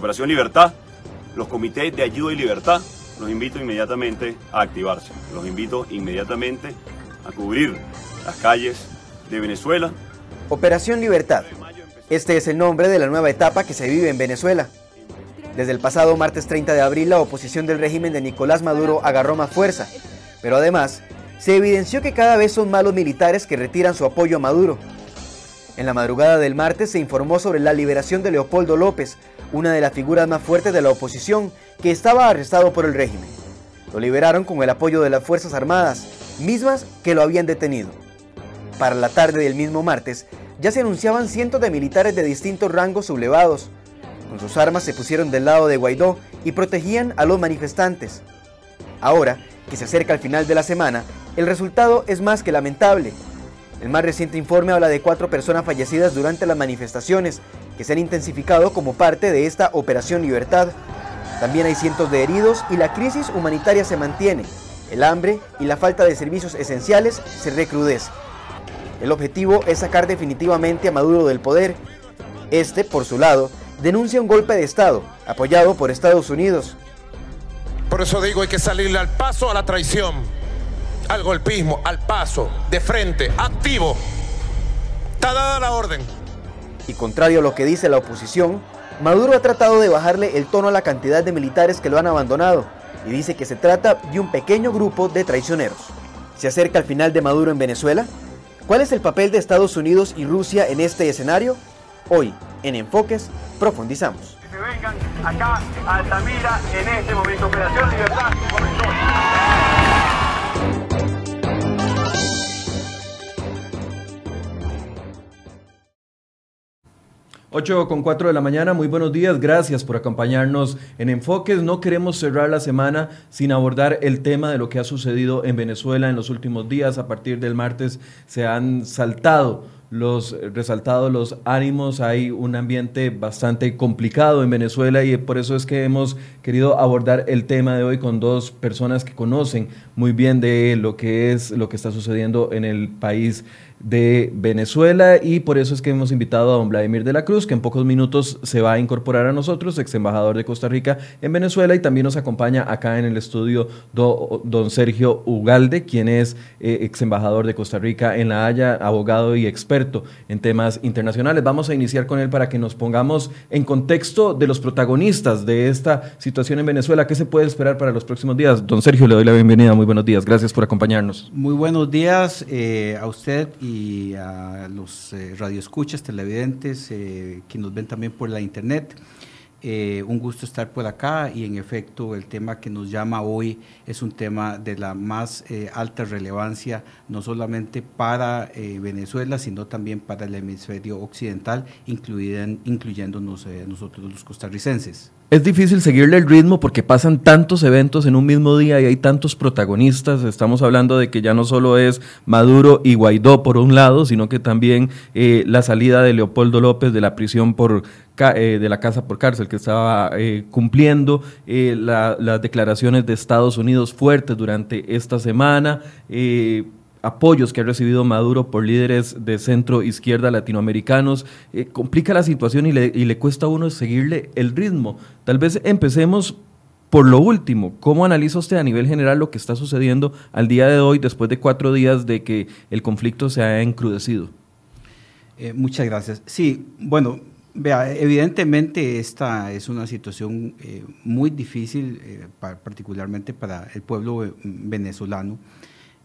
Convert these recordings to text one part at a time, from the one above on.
Operación Libertad, los comités de ayuda y libertad, los invito inmediatamente a activarse. Los invito inmediatamente a cubrir las calles de Venezuela. Operación Libertad. Este es el nombre de la nueva etapa que se vive en Venezuela. Desde el pasado martes 30 de abril, la oposición del régimen de Nicolás Maduro agarró más fuerza, pero además se evidenció que cada vez son más los militares que retiran su apoyo a Maduro. En la madrugada del martes se informó sobre la liberación de Leopoldo López, una de las figuras más fuertes de la oposición, que estaba arrestado por el régimen. Lo liberaron con el apoyo de las Fuerzas Armadas, mismas que lo habían detenido. Para la tarde del mismo martes, ya se anunciaban cientos de militares de distintos rangos sublevados. Con sus armas se pusieron del lado de Guaidó y protegían a los manifestantes. Ahora, que se acerca al final de la semana, el resultado es más que lamentable. El más reciente informe habla de cuatro personas fallecidas durante las manifestaciones, que se han intensificado como parte de esta Operación Libertad. También hay cientos de heridos y la crisis humanitaria se mantiene. El hambre y la falta de servicios esenciales se recrudece. El objetivo es sacar definitivamente a Maduro del poder. Este, por su lado, denuncia un golpe de Estado, apoyado por Estados Unidos. Por eso digo, hay que salirle al paso a la traición, al golpismo, al paso, de frente, activo. Está dada la orden. Y contrario a lo que dice la oposición, Maduro ha tratado de bajarle el tono a la cantidad de militares que lo han abandonado y dice que se trata de un pequeño grupo de traicioneros. ¿Se acerca el final de Maduro en Venezuela? ¿Cuál es el papel de Estados Unidos y Rusia en este escenario? Hoy, en Enfoques, profundizamos. Que vengan acá a Altamira en este momento. Operación Libertad comenzó. 8 con 4 de la mañana, muy buenos días, gracias por acompañarnos en Enfoques. No queremos cerrar la semana sin abordar el tema de lo que ha sucedido en Venezuela en los últimos días. A partir del martes se han saltado los resaltados los ánimos, hay un ambiente bastante complicado en Venezuela y por eso es que hemos querido abordar el tema de hoy con dos personas que conocen muy bien de lo que es lo que está sucediendo en el país de Venezuela y por eso es que hemos invitado a don Vladimir de la Cruz, que en pocos minutos se va a incorporar a nosotros, ex embajador de Costa Rica en Venezuela y también nos acompaña acá en el estudio don Sergio Ugalde, quien es eh, ex embajador de Costa Rica en La Haya, abogado y experto en temas internacionales. Vamos a iniciar con él para que nos pongamos en contexto de los protagonistas de esta situación en Venezuela. ¿Qué se puede esperar para los próximos días? Don Sergio, le doy la bienvenida. Muy buenos días. Gracias por acompañarnos. Muy buenos días eh, a usted y y a los eh, radioescuchas, televidentes eh, que nos ven también por la internet. Eh, un gusto estar por acá y en efecto el tema que nos llama hoy es un tema de la más alta relevancia, no solamente para Venezuela, sino también para el hemisferio occidental, incluyéndonos nosotros los costarricenses. Es difícil seguirle el ritmo porque pasan tantos eventos en un mismo día y hay tantos protagonistas. Estamos hablando de que ya no solo es Maduro y Guaidó por un lado, sino que también eh, la salida de Leopoldo López de la prisión por eh, de la casa por cárcel que estaba eh, cumpliendo, las declaraciones de Estados Unidos fuertes durante esta semana apoyos que ha recibido Maduro por líderes de centro izquierda latinoamericanos, eh, complica la situación y le, y le cuesta a uno seguirle el ritmo. Tal vez empecemos por lo último, ¿cómo analiza usted a nivel general lo que está sucediendo al día de hoy, después de cuatro días de que el conflicto se ha encrudecido? Eh, muchas gracias. Sí, bueno, vea, evidentemente esta es una situación eh, muy difícil, particularmente para el pueblo venezolano.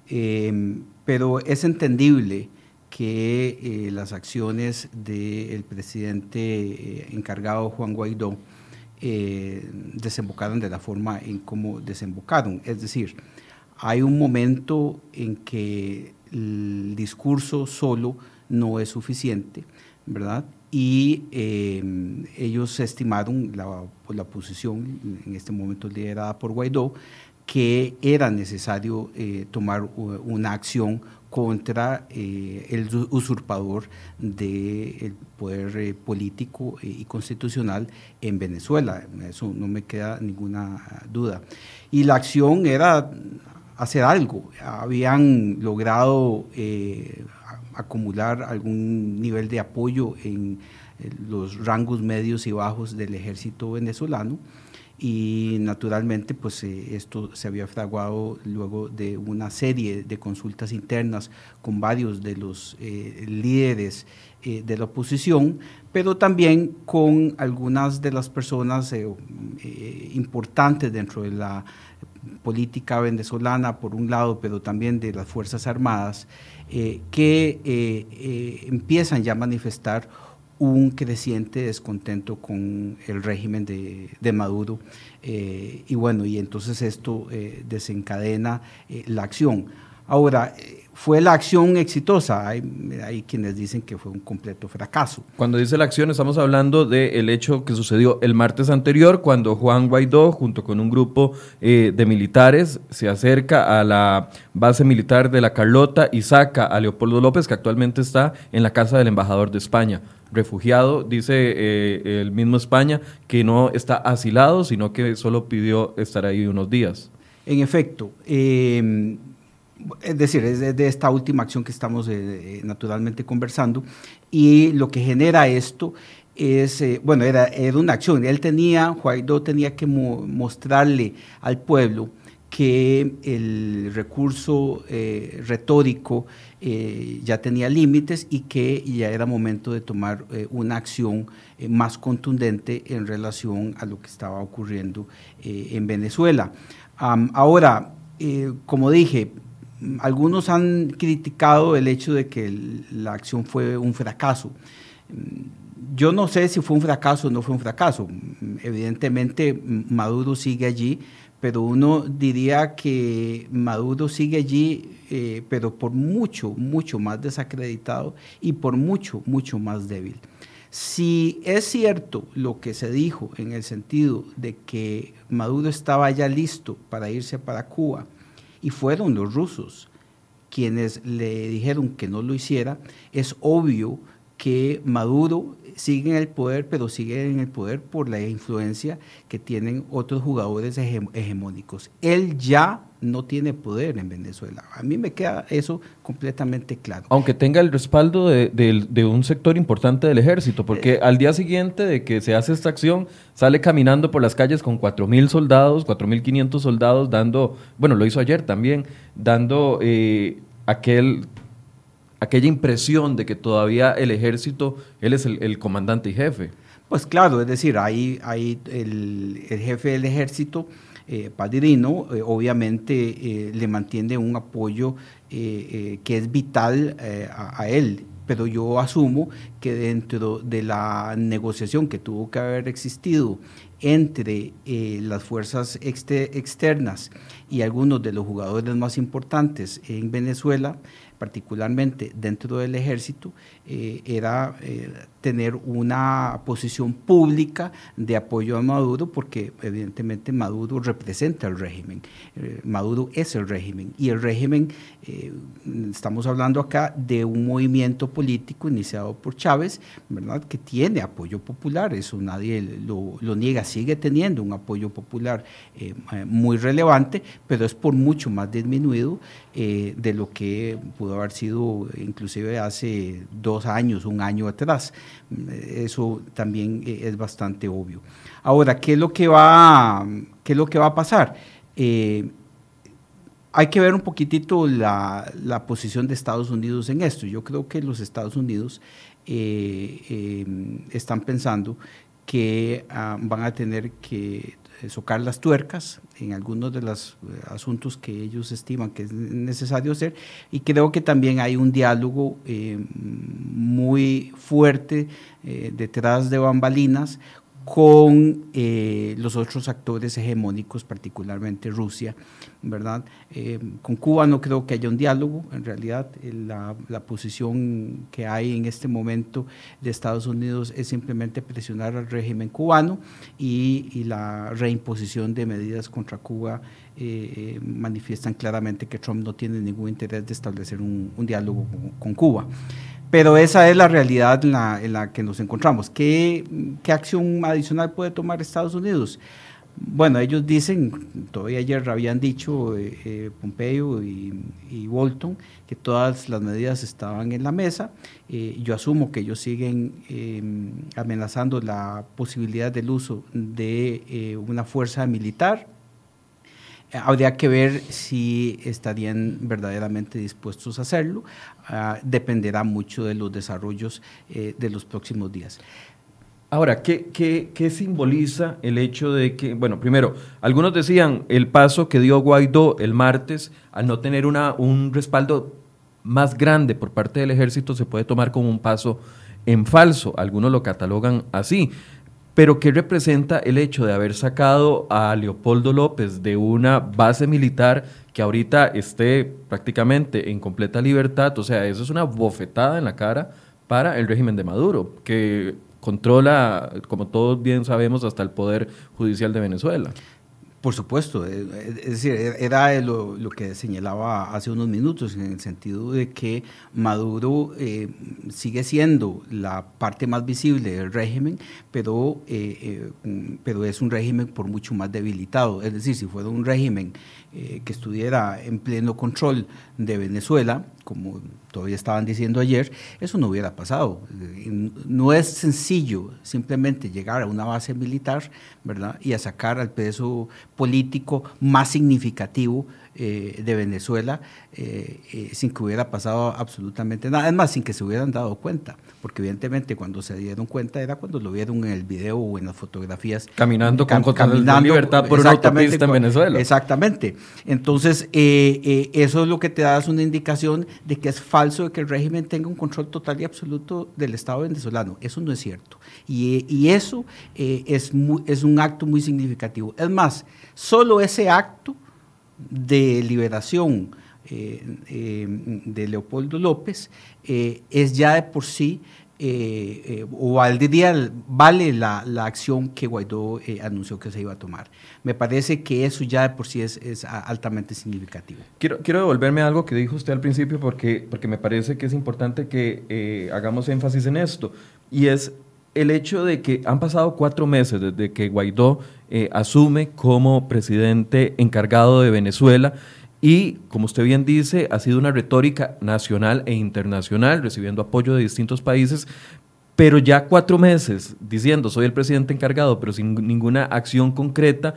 Em, pero es entendible que eh, las acciones del presidente eh, encargado Juan Guaidó eh, desembocaron de la forma en cómo desembocaron. Es decir, hay un momento en que el discurso solo no es suficiente, ¿verdad? Y em, ellos estimaron la, la posición, en este momento liderada por Guaidó, que era necesario eh, tomar una acción contra eh, el usurpador del poder eh, político y constitucional en Venezuela. Eso no me queda ninguna duda. Y la acción era hacer algo. Habían logrado acumular algún nivel de apoyo en los rangos medios y bajos del ejército venezolano y naturalmente pues eh, esto se había fraguado luego de una serie de consultas internas con varios de los eh, líderes eh, de la oposición, pero también con algunas de las personas importantes dentro de la política venezolana, por un lado, pero también de las Fuerzas Armadas, que empiezan ya a manifestar un creciente descontento con el régimen de, Maduro eh, y bueno, y entonces esto eh, desencadena eh, la acción. Ahora, ¿fue la acción exitosa? Hay, hay, quienes dicen que fue un completo fracaso. Cuando dice la acción estamos hablando del hecho que sucedió el martes anterior cuando Juan Guaidó junto con un grupo de militares se acerca a la base militar de la Carlota y saca a Leopoldo López que actualmente está en la casa del embajador de España refugiado, dice eh, el mismo España, que no está asilado, sino que solo pidió estar ahí unos días. En efecto, em, es decir, es de, esta última acción que estamos eh, naturalmente conversando, y lo que genera esto es, eh, bueno, era, era, una acción, él tenía, Guaidó tenía que mostrarle al pueblo que el recurso retórico eh, ya tenía límites y que ya era momento de tomar eh, una acción eh, más contundente en relación a lo que estaba ocurriendo en Venezuela. ahora, como dije, algunos han criticado el hecho de que la acción fue un fracaso. Yo no sé si fue un fracaso o no fue un fracaso. Evidentemente, Maduro sigue allí pero uno diría que Maduro sigue allí, eh, pero por mucho, mucho más desacreditado y por mucho, mucho más débil. Si es cierto lo que se dijo en el sentido de que Maduro estaba ya listo para irse para Cuba y fueron los rusos quienes le dijeron que no lo hiciera, es obvio que Maduro sigue en el poder, pero sigue en el poder por la influencia que tienen otros jugadores hegemónicos. Él ya no tiene poder en Venezuela. A mí me queda eso completamente claro. Aunque tenga el respaldo de, un sector importante del ejército, porque eh, al día siguiente de que se hace esta acción, sale caminando por las calles con 4.000 soldados, 4.500 soldados, dando, bueno, lo hizo ayer también, dando eh, aquel aquella impresión de que todavía el ejército, él es el, comandante y jefe. Pues claro, es decir, ahí, ahí el, jefe del ejército, eh, Padrino, eh, obviamente eh, le mantiene un apoyo que es vital a, él, pero yo asumo que dentro de la negociación que tuvo que haber existido entre las fuerzas externas y algunos de los jugadores más importantes en Venezuela, particularmente dentro del ejército, eh, era eh, tener una posición pública de apoyo a Maduro, porque evidentemente Maduro representa el régimen, eh, Maduro es el régimen, y el régimen, estamos hablando acá de un movimiento político iniciado por Chávez, ¿verdad? que tiene apoyo popular, eso nadie lo, lo niega, sigue teniendo un apoyo popular muy relevante, pero es por mucho más disminuido de lo que pudo haber sido inclusive hace dos años, un año atrás. Eso también eh, es bastante obvio. Ahora, ¿qué es lo que va, qué es lo que va a pasar? Eh, hay que ver un poquitito la, posición de Estados Unidos en esto. Yo creo que los Estados Unidos eh, están pensando que ah, van a tener que socar las tuercas en algunos de los eh, asuntos que ellos estiman que es necesario hacer. Y creo que también hay un diálogo eh, muy fuerte eh, detrás de bambalinas con los otros actores hegemónicos, particularmente Rusia, ¿verdad? Eh, con Cuba no creo que haya un diálogo, en realidad eh, la, posición que hay en este momento de Estados Unidos es simplemente presionar al régimen cubano y, la reimposición de medidas contra Cuba eh, manifiestan claramente que Trump no tiene ningún interés de establecer un, diálogo con, Cuba. Pero esa es la realidad en la, que nos encontramos. ¿Qué, ¿Qué acción adicional puede tomar Estados Unidos? Bueno, ellos dicen, todavía ayer habían dicho eh, eh, Pompeo y, y, Bolton que todas las medidas estaban en la mesa. Eh, yo asumo que ellos siguen em, amenazando la posibilidad del uso de una fuerza militar. Habría que ver si estarían verdaderamente dispuestos a hacerlo. Ah, dependerá mucho de los desarrollos de los próximos días. Ahora, ¿qué, ¿qué, simboliza el hecho de que, bueno, primero, algunos decían el paso que dio Guaidó el martes al no tener una, un respaldo más grande por parte del ejército se puede tomar como un paso en falso, algunos lo catalogan así, pero ¿qué representa el hecho de haber sacado a Leopoldo López de una base militar que ahorita esté prácticamente en completa libertad? O sea, eso es una bofetada en la cara para el régimen de Maduro, que controla, como todos bien sabemos, hasta el Poder Judicial de Venezuela. Por supuesto, eh, es decir, era lo, que señalaba hace unos minutos, en el sentido de que Maduro eh, sigue siendo la parte más visible del régimen, pero, eh, pero es un régimen por mucho más debilitado. Es decir, si fuera un régimen que estuviera en pleno control de Venezuela, como todavía estaban diciendo ayer, eso no hubiera pasado. No es sencillo simplemente llegar a una base militar, ¿verdad? Y a sacar al peso político más significativo eh, de Venezuela eh, eh, sin que hubiera pasado absolutamente nada, además sin que se hubieran dado cuenta, porque evidentemente cuando se dieron cuenta era cuando lo vieron en el video o en las fotografías. Caminando con caminando, libertad por una autopista en Venezuela. Exactamente. Entonces, eso es lo que te da una indicación de que es falso de que el régimen tenga un control total y absoluto del Estado venezolano. Eso no es cierto. Y, y eso es, es un acto muy significativo. Es más, solo ese acto de liberación eh, eh, de Leopoldo López eh, es ya de por sí, o valdría, vale la, la, acción que Guaidó anunció que se iba a tomar. Me parece que eso ya de por sí es, es altamente significativo. Quiero, quiero devolverme a algo que dijo usted al principio porque, porque me parece que es importante que hagamos énfasis en esto, y es el hecho de que han pasado cuatro meses desde que Guaidó eh, asume como presidente encargado de Venezuela y, como usted bien dice, ha sido una retórica nacional e internacional, recibiendo apoyo de distintos países, pero ya cuatro meses diciendo soy el presidente encargado, pero sin ninguna acción concreta,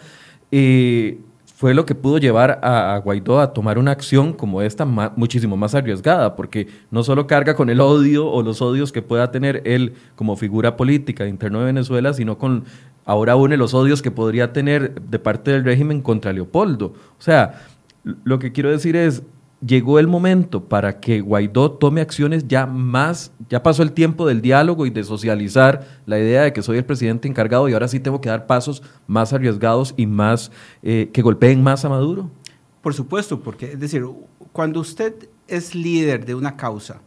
eh, fue lo que pudo llevar a, Guaidó a tomar una acción como esta muchísimo más arriesgada, porque no solo carga con el odio o los odios que pueda tener él como figura política interno de Venezuela, sino con ahora une los odios que podría tener de parte del régimen contra Leopoldo. O sea, lo que quiero decir es, llegó el momento para que Guaidó tome acciones ya más, ya pasó el tiempo del diálogo y de socializar la idea de que soy el presidente encargado y ahora sí tengo que dar pasos más arriesgados y más eh, que golpeen más a Maduro? Por supuesto, porque es decir, cuando usted es líder de una causa,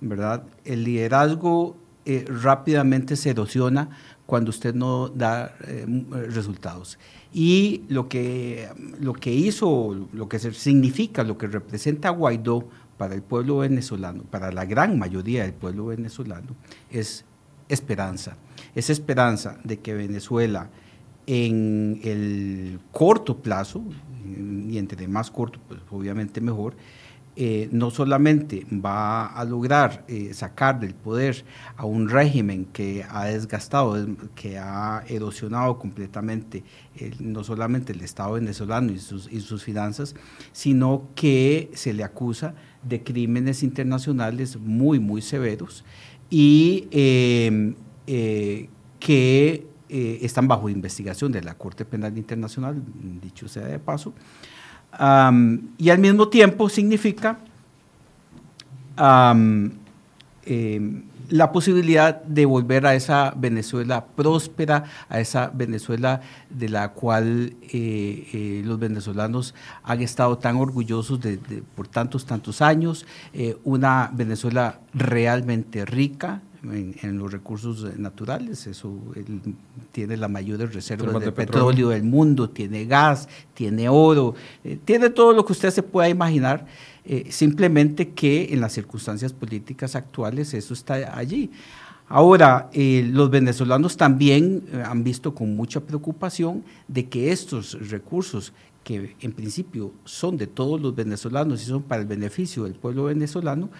¿verdad? El liderazgo eh, rápidamente se erosiona cuando usted no da eh, resultados. Y lo que, lo que hizo, lo que significa, lo que representa Guaidó para el pueblo venezolano, para la gran mayoría del pueblo venezolano, es esperanza. Es esperanza de que Venezuela en el corto plazo, y entre más corto, pues obviamente mejor, eh, no solamente va a lograr eh, sacar del poder a un régimen que ha desgastado, que ha erosionado completamente no solamente el Estado venezolano y sus, y sus finanzas, sino que se le acusa de crímenes internacionales muy, muy severos y em, eh, que están bajo investigación de la Corte Penal Internacional, dicho sea de paso, y al mismo tiempo significa em, la posibilidad de volver a esa Venezuela próspera, a esa Venezuela de la cual eh, eh, los venezolanos han estado tan orgullosos de, por tantos, tantos años, eh, una Venezuela realmente rica, en, los recursos naturales. Eso tiene la mayor reserva de, petróleo. del mundo, tiene gas, tiene oro, eh, tiene todo lo que usted se pueda imaginar. Eh, simplemente que en las circunstancias políticas actuales eso está allí. Ahora, eh, los venezolanos también han visto con mucha preocupación de que estos recursos que en principio son de todos los venezolanos y son para el beneficio del pueblo venezolano,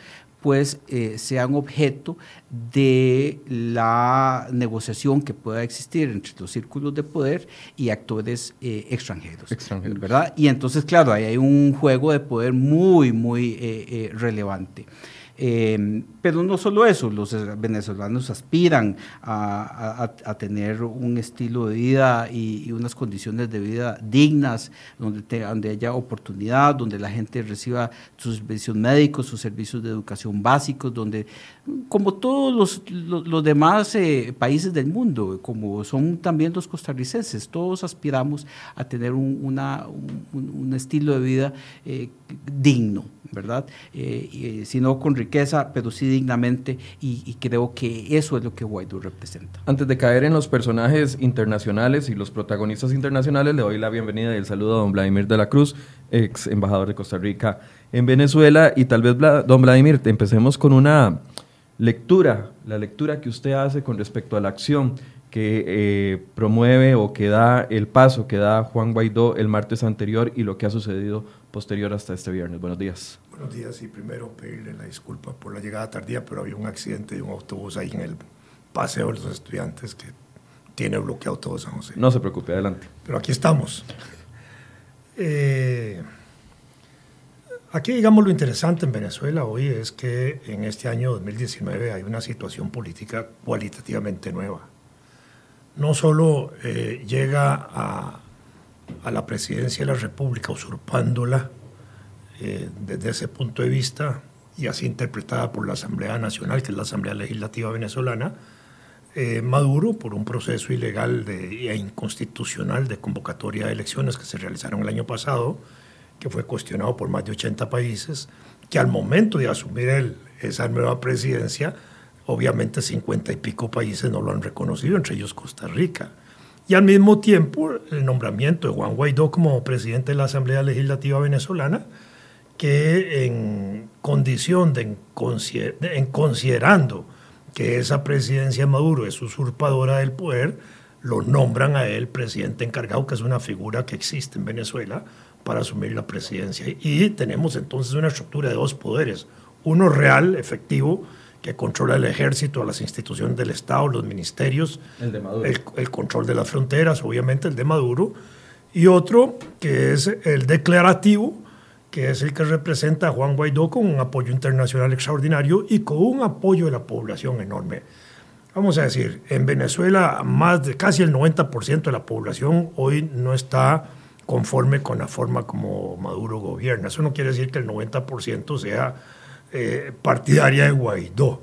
pues eh, sean objeto de la negociación que pueda existir entre los círculos de poder y actores eh, extranjeros, ¿verdad? Y entonces, claro, ahí hay un juego de poder muy, muy eh, relevante. Eh, pero no solo eso, los venezolanos aspiran a, tener un estilo de vida y, unas condiciones de vida dignas, donde, donde, haya oportunidad, donde la gente reciba sus servicios médicos, sus servicios de educación básicos, donde, como todos los, demás eh, países del mundo, como son también los costarricenses, todos aspiramos a tener un, un, estilo de vida eh, digno. ¿verdad? Eh, si no con riqueza, pero sí dignamente, y, creo que eso es lo que Guaidó representa. Antes de caer en los personajes internacionales y los protagonistas internacionales, le doy la bienvenida y el saludo a don Vladimir de la Cruz, ex embajador de Costa Rica en Venezuela, y tal vez, don Vladimir, empecemos con una lectura, la lectura que usted hace con respecto a la acción que eh, promueve o que da el paso que da Juan Guaidó el martes anterior y lo que ha sucedido posterior hasta este viernes. Buenos días. Buenos días y primero pedirle la disculpa por la llegada tardía, pero había un accidente de un autobús ahí en el paseo de los estudiantes que tiene bloqueado todo San José. No se preocupe, adelante. Pero aquí estamos. Eh, aquí, digamos, lo interesante en Venezuela hoy es que en este año 2019 hay una situación política cualitativamente nueva. No solo eh, llega a la presidencia de la República, usurpándola eh, desde ese punto de vista y así interpretada por la Asamblea Nacional, que es la Asamblea Legislativa Venezolana, eh, Maduro, por un proceso ilegal de, e inconstitucional de convocatoria de elecciones que se realizaron el año pasado, que fue cuestionado por más de 80 países, que al momento de asumir esa nueva presidencia, obviamente 50 y pico países no lo han reconocido, entre ellos Costa Rica. Y al mismo tiempo el nombramiento de Juan Guaidó como presidente de la Asamblea Legislativa Venezolana, que en condición de, en considerando que esa presidencia de Maduro es usurpadora del poder, lo nombran a él presidente encargado, que es una figura que existe en Venezuela para asumir la presidencia. Y tenemos entonces una estructura de dos poderes, uno real, efectivo, que controla el ejército, las instituciones del Estado, los ministerios, el, de Maduro. el, control de las fronteras, obviamente el de Maduro, y otro que es el declarativo, que es el que representa a Juan Guaidó con un apoyo internacional extraordinario y con un apoyo de la población enorme. Vamos a decir, en Venezuela más de casi el 90% de la población hoy no está conforme con la forma como Maduro gobierna. Eso no quiere decir que el 90% sea eh, partidaria de Guaidó.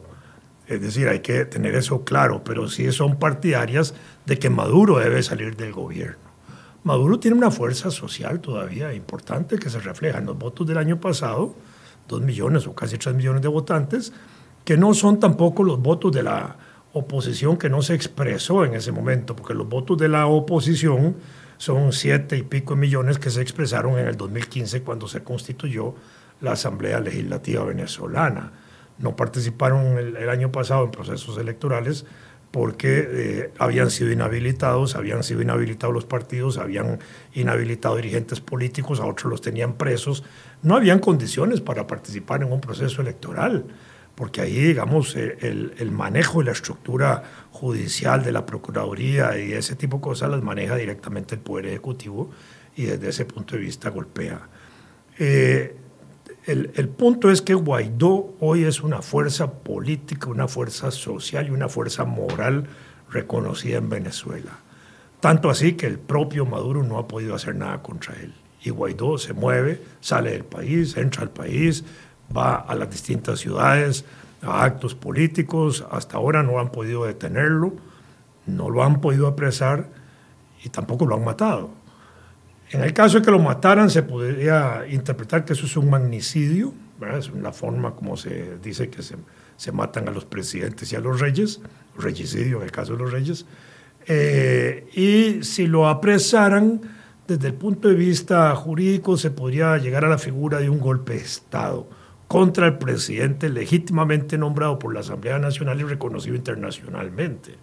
Es decir, hay que tener eso claro, pero sí son partidarias de que Maduro debe salir del gobierno. Maduro tiene una fuerza social todavía importante que se refleja en los votos del año pasado, dos millones o casi tres millones de votantes, que no son tampoco los votos de la oposición que no se expresó en ese momento, porque los votos de la oposición son siete y pico millones que se expresaron en el 2015 cuando se constituyó la Asamblea Legislativa Venezolana. No participaron el, año pasado en procesos electorales porque eh, habían sido inhabilitados, habían sido inhabilitados los partidos, habían inhabilitado dirigentes políticos, a otros los tenían presos. No habían condiciones para participar en un proceso electoral, porque ahí, digamos, eh, el, el manejo de la estructura judicial de la Procuraduría y ese tipo de cosas las maneja directamente el Poder Ejecutivo y desde ese punto de vista golpea. Eh, el, punto es que Guaidó hoy es una fuerza política, una fuerza social y una fuerza moral reconocida en Venezuela. Tanto así que el propio Maduro no ha podido hacer nada contra él. Y Guaidó se mueve, sale del país, entra al país, va a las distintas ciudades, a actos políticos. Hasta ahora no han podido detenerlo, no lo han podido apresar y tampoco lo han matado. En el caso de que lo mataran, se podría interpretar que eso es un magnicidio, es una forma como se dice que se, se, matan a los presidentes y a los reyes, regicidio en el caso de los reyes. Eh, y si lo apresaran, desde el punto de vista jurídico, se podría llegar a la figura de un golpe de Estado, contra el presidente legítimamente nombrado por la Asamblea Nacional y reconocido internacionalmente.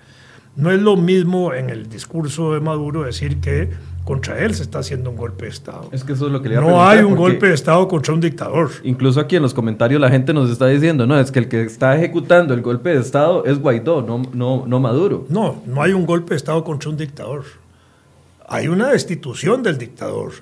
No es lo mismo en el discurso de Maduro decir que contra él se está haciendo un golpe de Estado. Es que eso es lo que le No hay un golpe de Estado contra un dictador. Incluso aquí en los comentarios la gente nos está diciendo, no, es que el que está ejecutando el golpe de Estado es Guaidó, no, no, no Maduro. No, no hay un golpe de Estado contra un dictador. Hay una destitución del dictador.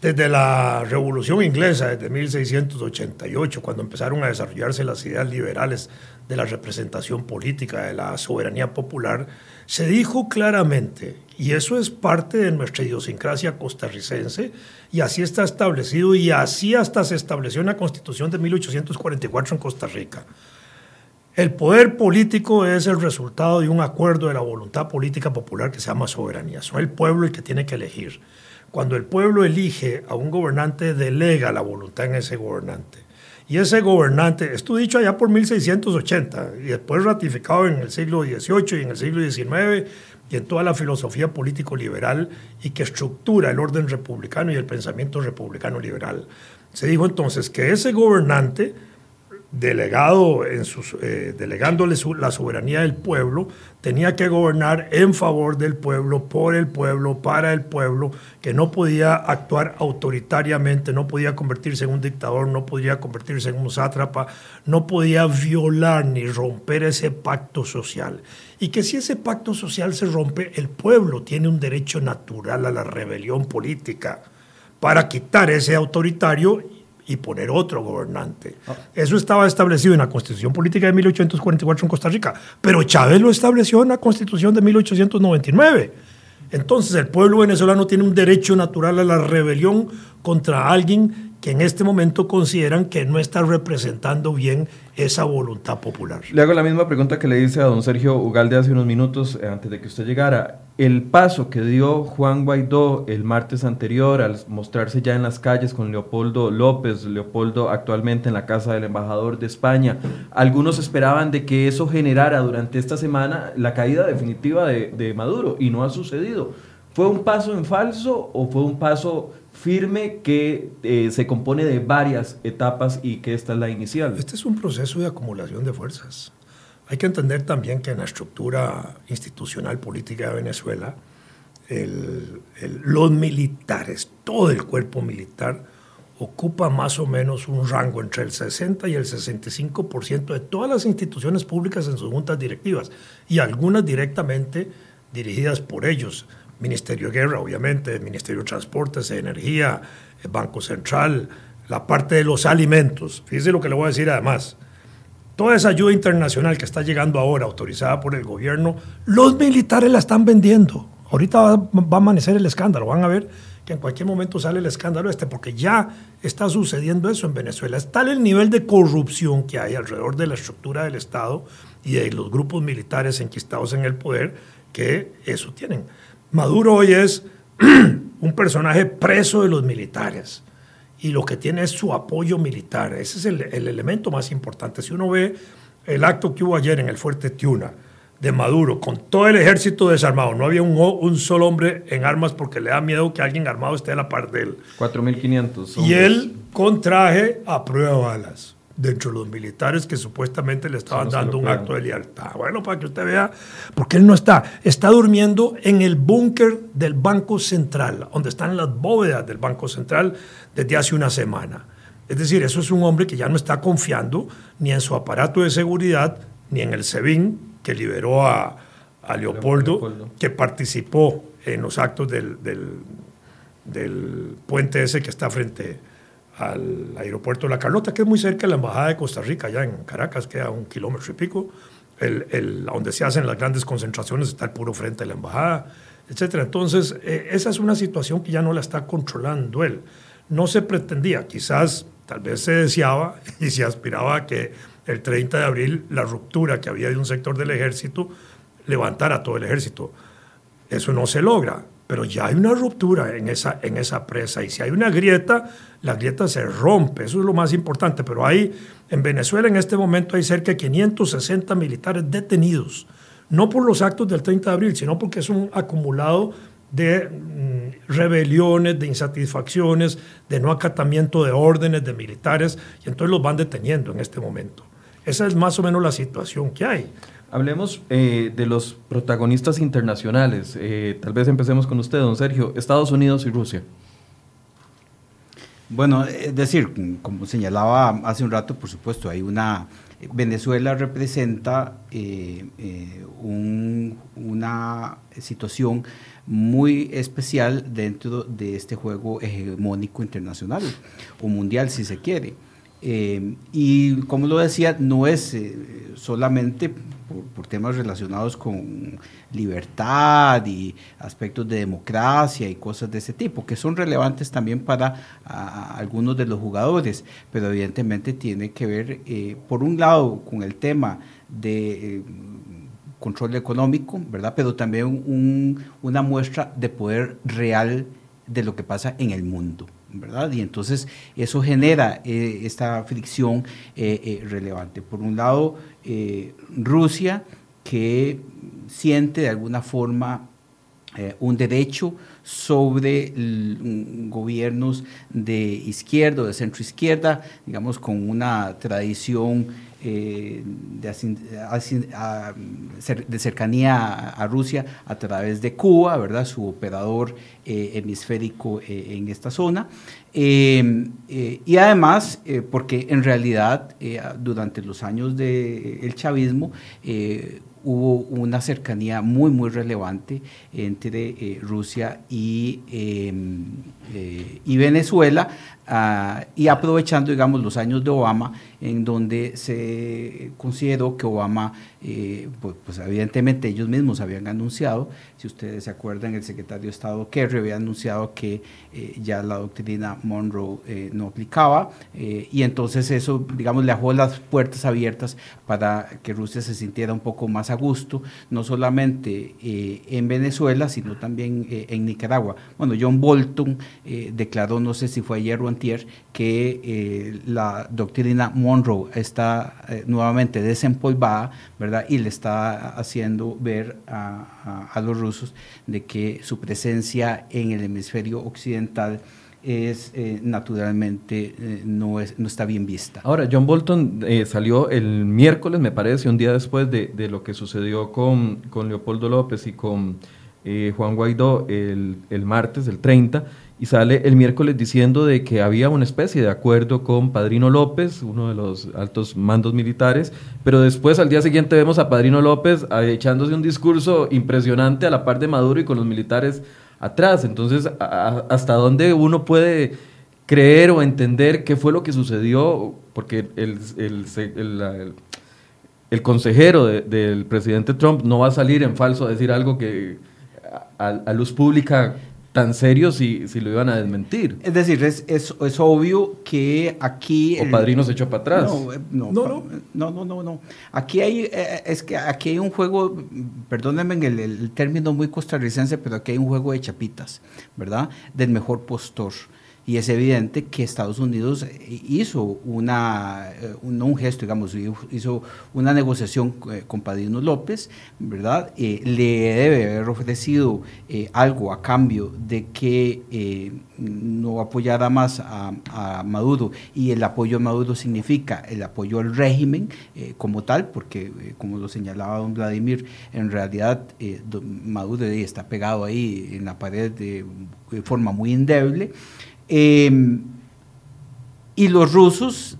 Desde la Revolución Inglesa, desde 1688, cuando empezaron a desarrollarse las ideas liberales de la representación política, de la soberanía popular, se dijo claramente, y eso es parte de nuestra idiosincrasia costarricense, y así está establecido, y así hasta se estableció en la Constitución de 1844 en Costa Rica. El poder político es el resultado de un acuerdo de la voluntad política popular que se llama soberanía. Son el pueblo el que tiene que elegir. Cuando el pueblo elige a un gobernante, delega la voluntad en ese gobernante. Y ese gobernante, esto dicho allá por 1680 y después ratificado en el siglo XVIII y en el siglo XIX y en toda la filosofía político-liberal y que estructura el orden republicano y el pensamiento republicano-liberal. Se dijo entonces que ese gobernante delegado en sus, eh, delegándole la soberanía del pueblo, tenía que gobernar en favor del pueblo, por el pueblo, para el pueblo, que no podía actuar autoritariamente, no podía convertirse en un dictador, no podía convertirse en un sátrapa, no podía violar ni romper ese pacto social. Y que si ese pacto social se rompe, el pueblo tiene un derecho natural a la rebelión política para quitar ese autoritario y poner otro gobernante. Ah. Eso estaba establecido en la Constitución Política de 1844 en Costa Rica, pero Chávez lo estableció en la Constitución de 1899. Entonces el pueblo venezolano tiene un derecho natural a la rebelión contra alguien que en este momento consideran que no está representando bien esa voluntad popular. Le hago la misma pregunta que le hice a don Sergio Ugalde hace unos minutos eh, antes de que usted llegara. El paso que dio Juan Guaidó el martes anterior al mostrarse ya en las calles con Leopoldo López, Leopoldo actualmente en la casa del embajador de España, algunos esperaban de que eso generara durante esta semana la caída definitiva de, de Maduro y no ha sucedido. ¿Fue un paso en falso o fue un paso firme que eh, se compone de varias etapas y que esta es la inicial. Este es un proceso de acumulación de fuerzas. Hay que entender también que en la estructura institucional política de Venezuela, los militares, todo el cuerpo militar, ocupa más o menos un rango entre el 60 y el 65% de todas las instituciones públicas en sus juntas directivas y algunas directamente dirigidas por ellos. Ministerio de Guerra, obviamente, Ministerio de Transportes, Energía, Banco Central, la parte de los alimentos. Fíjese lo que le voy a decir además. Toda esa ayuda internacional que está llegando ahora, autorizada por el gobierno, los militares la están vendiendo. Ahorita va, va, a amanecer el escándalo, van a ver que en cualquier momento sale el escándalo este, porque ya está sucediendo eso en Venezuela. Es tal el nivel de corrupción que hay alrededor de la estructura del Estado y de los grupos militares enquistados en el poder que eso tienen. Maduro hoy es un personaje preso de los militares y lo que tiene es su apoyo militar. Ese es el, elemento más importante. Si uno ve el acto que hubo ayer en el fuerte Tiuna de Maduro, con todo el ejército desarmado, no había un, un solo hombre en armas porque le da miedo que alguien armado esté a la par de él. 4.500. Y él con traje a prueba de balas dentro de los militares que supuestamente le estaban dando un acto de lealtad. Bueno, para que usted vea, porque él no está, está durmiendo en el búnker del Banco Central, donde están las bóvedas del Banco Central desde hace una semana. Es decir, eso es un hombre que ya no está confiando ni en su aparato de seguridad, ni en el SEBIN, que liberó a, Leopoldo, que participó en los actos del, del, del puente ese que está frente al aeropuerto La Carlota, que es muy cerca de la Embajada de Costa Rica, allá en Caracas, queda un kilómetro y pico. El, el, donde se hacen las grandes concentraciones está el puro frente de la embajada, etc. Entonces, eh, esa es una situación que ya no la está controlando él. No se pretendía, quizás, tal vez se deseaba y se aspiraba a que el 30 de abril la ruptura que había de un sector del ejército levantara todo el ejército. Eso no se logra pero ya hay una ruptura en esa, en esa presa y si hay una grieta, la grieta se rompe, eso es lo más importante, pero hay, en Venezuela en este momento hay cerca de 560 militares detenidos, no por los actos del 30 de abril, sino porque es un acumulado de mm, rebeliones, de insatisfacciones, de no acatamiento de órdenes de militares, y entonces los van deteniendo en este momento. Esa es más o menos la situación que hay. Hablemos eh, de los protagonistas internacionales. Eh, tal vez empecemos con usted, don Sergio. Estados Unidos y Rusia. Bueno, es decir, como señalaba hace un rato, por supuesto, hay una... Venezuela representa eh, una situación muy especial dentro de este juego hegemónico internacional o mundial, si se quiere. Eh, y como lo decía, no es eh, solamente por, temas relacionados con libertad y aspectos de democracia y cosas de ese tipo, que son relevantes también para algunos de los jugadores, pero evidentemente tiene que ver, eh, por un lado, con el tema de control económico, ¿verdad? Pero también una muestra de poder real de lo que pasa en el mundo. ¿verdad? Y entonces eso genera eh, esta fricción eh, eh, relevante. Por un lado, Rusia que siente de alguna forma un derecho sobre gobiernos de izquierda o de centro izquierda, digamos, con una tradición de, de, cercanía a, Rusia a través de Cuba, ¿verdad? su operador eh, hemisférico eh, en esta zona. Eh, y además, porque en realidad durante los años del chavismo hubo una cercanía muy, muy relevante entre Rusia y, y Venezuela, ah, y aprovechando, digamos, los años de Obama, en donde se consideró que Obama, pues, pues, evidentemente ellos mismos habían anunciado, si ustedes se acuerdan, el secretario de Estado Kerry, había anunciado que eh, ya la doctrina Monroe eh, no aplicaba eh, y entonces eso, digamos, le dejó las puertas abiertas para que Rusia se sintiera un poco más a gusto, no solamente en Venezuela, sino también en Nicaragua. Bueno, John Bolton declaró, no sé si fue ayer o que la doctrina Monroe está nuevamente desempolvada, ¿verdad? Y le está haciendo ver a, los rusos de que su presencia en el hemisferio occidental es eh, naturalmente eh, no, es, no está bien vista. Ahora, John Bolton eh, salió el miércoles, me parece, un día después de, de lo que sucedió con, con, Leopoldo López y con Juan Guaidó el, el, martes, el 30, y sale el miércoles diciendo de que había una especie de acuerdo con Padrino López, uno de los altos mandos militares, pero después al día siguiente vemos a Padrino López echándose un discurso impresionante a la par de Maduro y con los militares atrás. Entonces, ¿hasta dónde uno puede creer o entender qué fue lo que sucedió? Porque el, el, consejero del presidente Trump no va a salir en falso a decir algo que a, luz pública tan serio si, si, lo iban a desmentir. Es decir, es, es, es obvio que aquí... O Padrino se echó para atrás. Eh, no, no, no, no, no, no, Aquí hay, eh, es que aquí hay un juego, perdónenme el, el término muy costarricense, pero aquí hay un juego de chapitas, ¿verdad? Del mejor postor. Y es evidente que Estados Unidos hizo una, eh, un, gesto, digamos, hizo una negociación eh, con Padrino López, ¿verdad? Eh, le debe haber ofrecido algo a cambio de que no apoyara más a, Maduro. Y el apoyo a Maduro significa el apoyo al régimen como tal, porque como lo señalaba don Vladimir, en realidad Maduro está pegado ahí en la pared de, de forma muy endeble. Em, y los rusos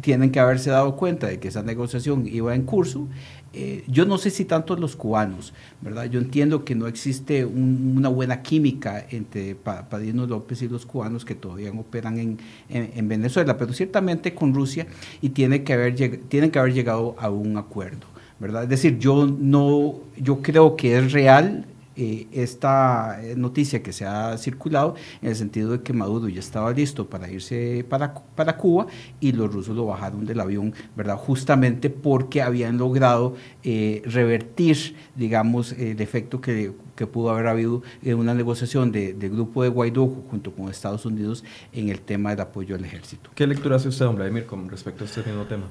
tienen que haberse dado cuenta de que esa negociación iba en curso. Eh, yo no sé si tanto los cubanos, ¿verdad? Yo entiendo que no existe una buena química entre Padrino López y los cubanos que todavía operan en, en, Venezuela, pero ciertamente con Rusia y tiene que haber, tienen que haber llegado a un acuerdo, ¿verdad? Es decir, yo no, yo creo que es real eh, esta eh, noticia que se ha circulado en el sentido de que Maduro ya estaba listo para irse para, para Cuba y los rusos lo bajaron del avión, ¿verdad? Justamente porque habían logrado eh, revertir, digamos, el efecto que, que, pudo haber habido en una negociación del grupo de Guaidó junto con Estados Unidos en el tema del apoyo al ejército. ¿Qué lectura hace usted, don Vladimir, con respecto a este mismo tema?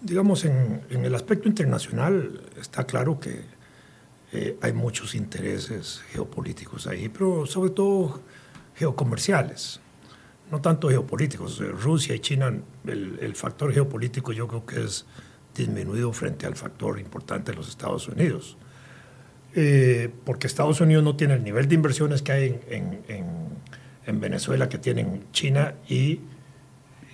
Digamos, en, en el aspecto internacional está claro que eh, hay muchos intereses geopolíticos ahí, pero sobre todo geocomerciales, no tanto geopolíticos. Rusia y China, el, el factor geopolítico yo creo que es disminuido frente al factor importante de los Estados Unidos. Eh, porque Estados Unidos no tiene el nivel de inversiones que hay en, en, en Venezuela que tienen China y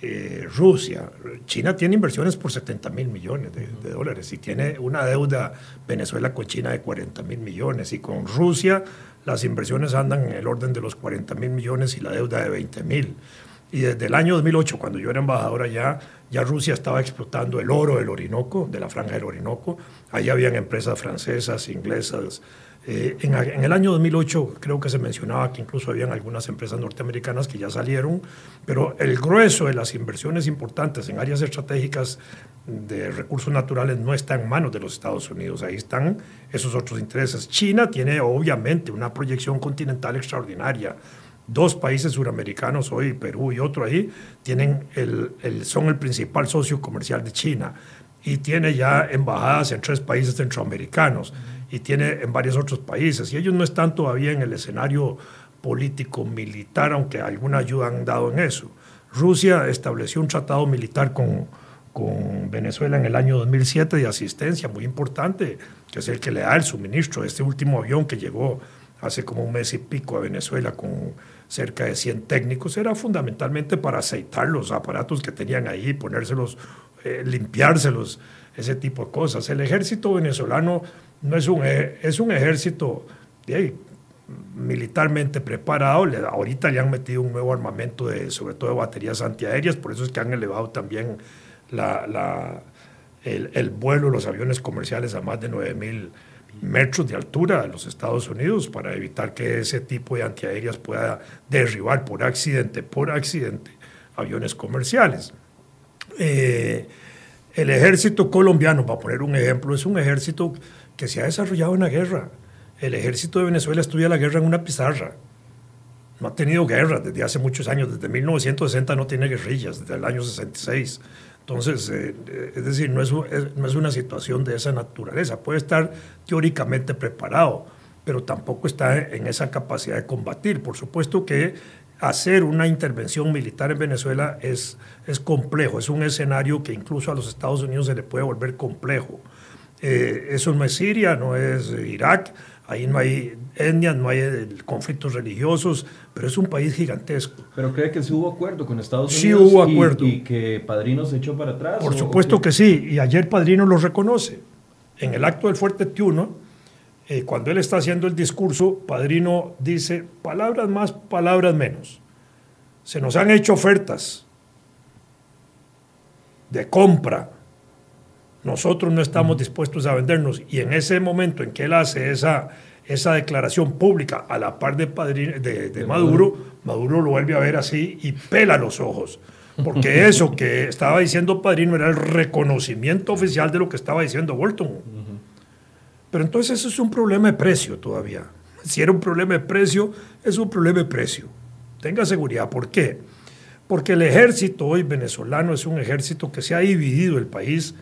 eh, Rusia. China tiene inversiones por 70 mil millones de, de, dólares y tiene una deuda Venezuela con China de 40 mil millones y con Rusia las inversiones andan en el orden de los 40 mil millones y la deuda de 20 mil. Y desde el año 2008, cuando yo era embajador allá, ya Rusia estaba explotando el oro del Orinoco, de la franja del Orinoco. Allí habían empresas francesas, inglesas. Eh, en, el año 2008 creo que se mencionaba que incluso habían algunas empresas norteamericanas que ya salieron, pero el grueso de las inversiones importantes en áreas estratégicas de recursos naturales no está en manos de los Estados Unidos, ahí están esos otros intereses. China tiene obviamente una proyección continental extraordinaria. Dos países suramericanos, hoy Perú y otro ahí, tienen el, son el principal socio comercial de China y tiene ya embajadas en tres países centroamericanos y tiene en varios otros países. Y ellos no están todavía en el escenario político militar, aunque alguna ayuda han dado en eso. Rusia estableció un tratado militar con, con Venezuela en el año 2007 de asistencia muy importante, que es el que le da el suministro de este último avión que llegó hace como un mes y pico a Venezuela con cerca de 100 técnicos, era fundamentalmente para aceitar los aparatos que tenían ahí, ponérselos, eh, limpiárselos, ese tipo de cosas. El ejército venezolano no es un, es un ejército militarmente preparado, ahorita le han metido un nuevo armamento, de, sobre todo de baterías antiaéreas, por eso es que han elevado también el, el, vuelo de los aviones comerciales a más de 9 mil metros de altura de los Estados Unidos para evitar que ese tipo de antiaéreas pueda derribar por accidente, por accidente, aviones comerciales. Eh, el ejército colombiano, para poner un ejemplo, es un ejército que se ha desarrollado en la guerra. El ejército de Venezuela estudia la guerra en una pizarra. No ha tenido guerra desde hace muchos años, desde 1960 no tiene guerrillas, desde el año 66. Entonces, eh, es decir, no es, una situación de esa naturaleza. Puede estar teóricamente preparado, pero tampoco está en esa capacidad de combatir. Por supuesto que hacer una intervención militar en Venezuela es complejo, es un escenario que incluso a los Estados Unidos se le puede volver complejo. Eh, eso no es Siria, no es Irak, Ahí no hay etnias, no hay eh, conflictos religiosos, pero es un país gigantesco. ¿Pero cree que sí hubo acuerdo con Estados Unidos? Sí hubo acuerdo. ¿Y, que Padrino se echó para atrás? Por supuesto que sí, y ayer Padrino lo reconoce. En el acto del Fuerte Tiuno, eh, cuando él está haciendo el discurso, Padrino dice, palabras más, palabras menos. Se nos han hecho ofertas de compra nosotros no estamos dispuestos a vendernos. Y en ese momento en que él hace esa, esa declaración pública a la par de, Padrino, de, de Maduro, Maduro lo vuelve a ver así y pela los ojos. Porque eso que estaba diciendo Padrino era el reconocimiento oficial de lo que estaba diciendo Bolton. Pero entonces eso es un problema de precio todavía. Si era un problema de precio, es un problema de precio. Tenga seguridad. ¿Por qué? Porque el ejército hoy venezolano es un ejército que se ha dividido el país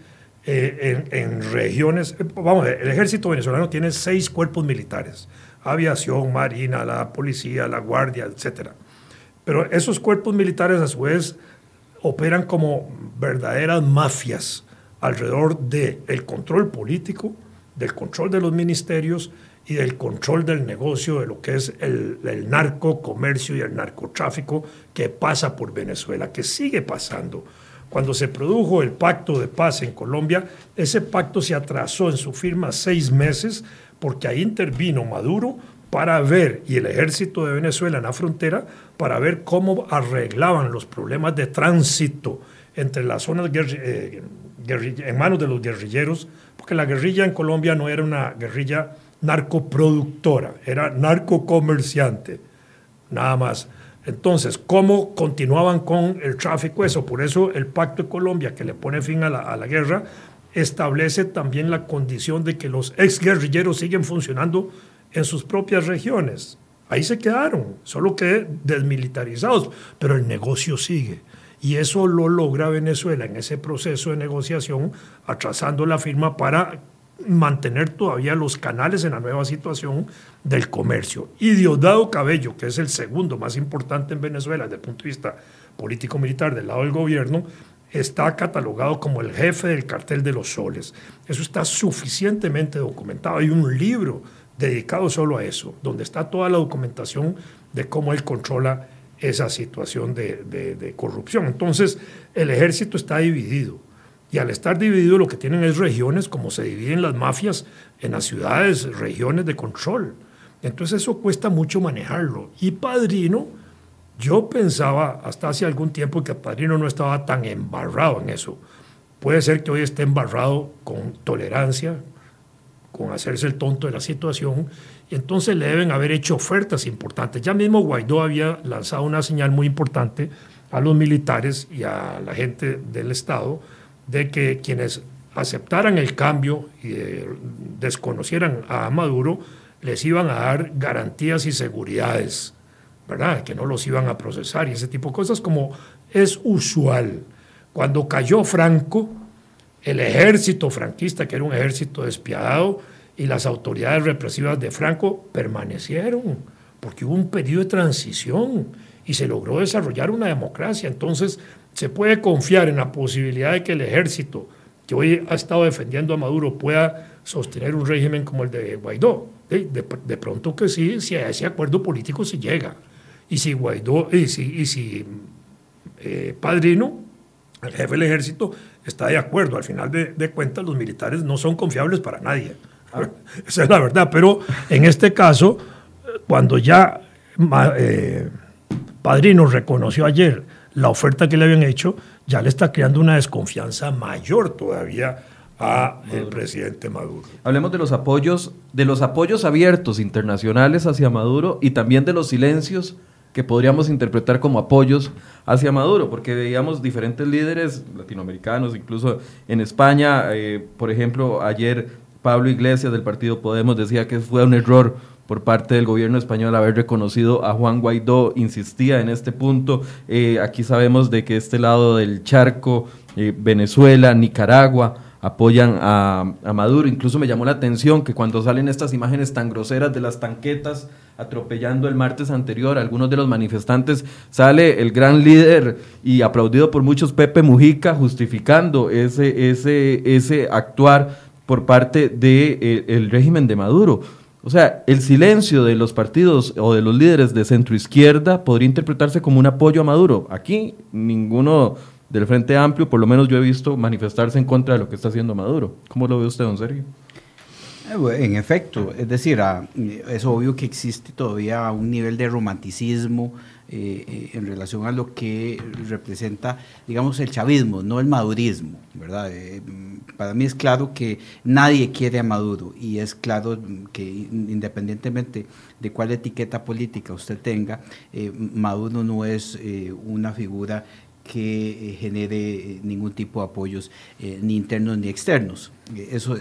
eh, en, regiones, vamos, el ejército venezolano tiene seis cuerpos militares, aviación, marina, la policía, la guardia, etc. Pero esos cuerpos militares a su vez operan como verdaderas mafias alrededor del el control político, del control de los ministerios y del control del negocio de lo que es el, el narco comercio y el narcotráfico que pasa por Venezuela, que sigue pasando cuando se produjo el pacto de paz en Colombia, ese pacto se atrasó en su firma seis meses porque ahí intervino Maduro para ver, y el ejército de Venezuela en la frontera, para ver cómo arreglaban los problemas de tránsito entre las zonas eh, en manos de los guerrilleros, porque la guerrilla en Colombia no era una guerrilla narcoproductora, era narcocomerciante, nada más. Entonces, ¿cómo continuaban con el tráfico? Eso, por eso el Pacto de Colombia, que le pone fin a la, guerra, establece también la condición de que los exguerrilleros siguen funcionando en sus propias regiones. Ahí se quedaron, solo que desmilitarizados, pero el negocio sigue. Y eso lo logra Venezuela en ese proceso de negociación, atrasando la firma para mantener todavía los canales en la nueva situación del comercio. Y Diosdado Cabello, que es el segundo más importante en Venezuela desde el punto de vista político-militar del lado del gobierno, está catalogado como el jefe del cartel de los soles. Eso está suficientemente documentado. Hay un libro dedicado solo a eso, donde está toda la documentación de cómo él controla esa situación de, de corrupción. Entonces, el ejército está dividido. Y al estar dividido lo que tienen es regiones, como se dividen las mafias en las ciudades, regiones de control. Entonces eso cuesta mucho manejarlo. Y Padrino, yo pensaba hasta hace algún tiempo que Padrino no estaba tan embarrado en eso. Puede ser que hoy esté embarrado con tolerancia, con hacerse el tonto de la situación, y entonces le deben haber hecho ofertas importantes. Ya mismo Guaidó había lanzado una señal muy importante a los militares y a la gente del Estado de que quienes aceptaran el cambio y eh, desconocieran a Maduro, les iban a dar garantías y seguridades, ¿verdad? Que no los iban a procesar y ese tipo de cosas como es usual. Cuando cayó Franco, el ejército franquista, que era un ejército despiadado, y las autoridades represivas de Franco permanecieron, porque hubo un periodo de transición y se logró desarrollar una democracia. Entonces, se puede confiar en la posibilidad de que el ejército que hoy ha estado defendiendo a Maduro pueda sostener un régimen como el de Guaidó. De, pronto que sí, si a ese acuerdo político se llega. Y si Guaidó, y si, y si eh, Padrino, el jefe del ejército, está de acuerdo. Al final de, cuentas, los militares no son confiables para nadie. Ah. Esa es la verdad. Pero en este caso, cuando ya eh, Padrino reconoció ayer la oferta que le habían hecho, ya le está creando una desconfianza mayor todavía a el presidente Maduro. Hablemos de los apoyos, de los apoyos abiertos internacionales hacia Maduro y también de los silencios que podríamos interpretar como apoyos hacia Maduro, porque veíamos diferentes líderes latinoamericanos, incluso en España, eh, por ejemplo, ayer Pablo Iglesias del partido Podemos decía que fue un error por parte del gobierno español haber reconocido a Juan Guaidó, insistía en este punto. Eh, aquí sabemos de que este lado del charco, eh, Venezuela, Nicaragua, apoyan a, Maduro. Incluso me llamó la atención que cuando salen estas imágenes tan groseras de las tanquetas atropellando el martes anterior a algunos de los manifestantes, sale el gran líder y aplaudido por muchos Pepe Mujica justificando ese, ese, ese actuar por parte del de, eh, régimen de Maduro. O sea, el silencio de los partidos o de los líderes de centro izquierda podría interpretarse como un apoyo a Maduro. Aquí ninguno del Frente Amplio, por lo menos yo he visto manifestarse en contra de lo que está haciendo Maduro. ¿Cómo lo ve usted, don Sergio? Eh, en efecto, es decir, ah, es obvio que existe todavía un nivel de romanticismo eh, eh, en relación a lo que representa, digamos, el chavismo, no el madurismo, ¿verdad? para mí es claro que nadie quiere a Maduro y es claro que independientemente de cuál etiqueta política usted tenga, Maduro no es una figura que eh, genere eh, ningún tipo de apoyos eh, ni internos ni externos. Eso,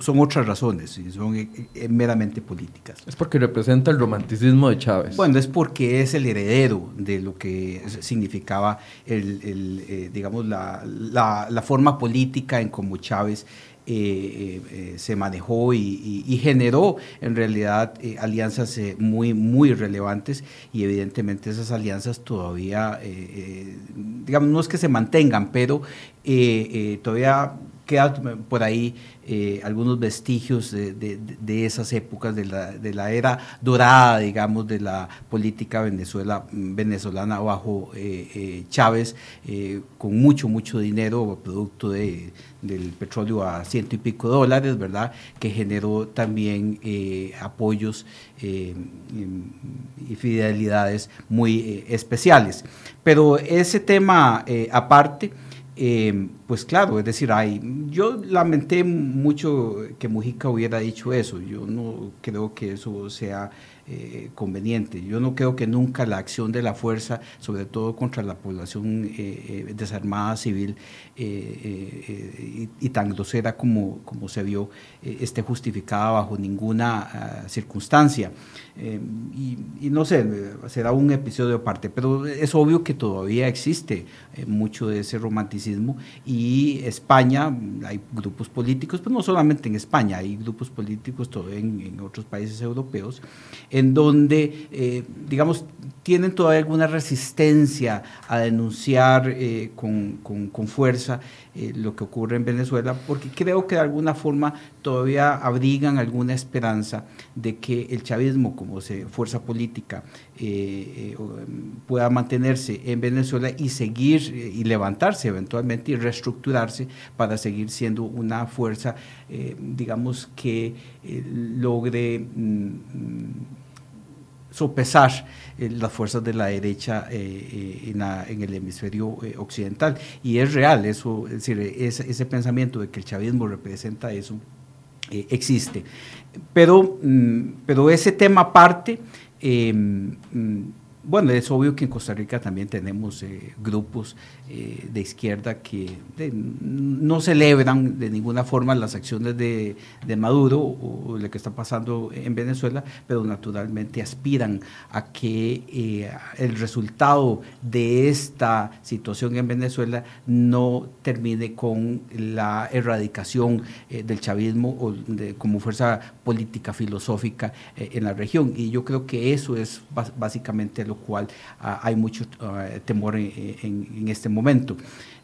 son otras razones, son meramente políticas. Es porque representa el romanticismo de Chávez. Bueno, es porque es el heredero de lo que significaba el, digamos, la, la, forma política en cómo Chávez eh, eh, se manejó y, generó en realidad eh, alianzas muy, muy relevantes y evidentemente esas alianzas todavía, digamos, no es que se mantengan, pero todavía quedan por ahí algunos vestigios de, esas épocas, de la, de la, era dorada, digamos, de la política venezolana bajo Chávez, con mucho, mucho dinero, producto de del petróleo a ciento y pico dólares, ¿verdad? Que generó también eh, apoyos eh, y fidelidades muy eh, especiales. Pero ese tema aparte, pues claro, es decir, hay, yo lamenté mucho que Mujica hubiera dicho eso, yo no creo que eso sea eh, conveniente. Yo no creo que nunca la acción de la fuerza, sobre todo contra la población eh, eh, desarmada civil y, tan grosera como, como se vio, esté justificada bajo ninguna ah, circunstancia. Y, no sé, será un episodio aparte, pero es obvio que todavía existe mucho de ese romanticismo y España, hay grupos políticos, pues no solamente en España, hay grupos políticos en, en otros países europeos, en donde, eh, digamos, tienen todavía alguna resistencia a denunciar eh, con, con, fuerza eh, lo que ocurre en Venezuela, porque creo que de alguna forma todavía abrigan alguna esperanza de que el chavismo como fuerza política pueda mantenerse en Venezuela y seguir y levantarse eventualmente y reestructurarse para seguir siendo una fuerza, digamos, que logre... Mm, sopesar eh, las fuerzas de la derecha eh, eh, en, el hemisferio occidental. Y es real, eso, es decir, ese, pensamiento de que el chavismo representa eso existe. Pero, mm, pero ese tema aparte, mm, bueno, es obvio que en Costa Rica también tenemos grupos eh, de izquierda que no celebran de ninguna forma las acciones de, Maduro o, lo que está pasando en Venezuela, pero naturalmente aspiran a que eh, el resultado de esta situación en Venezuela no termine con la erradicación eh, del chavismo o como fuerza política filosófica en la región. Y yo creo que eso es básicamente lo cual ah, hay mucho ah, temor en, en este momento momento.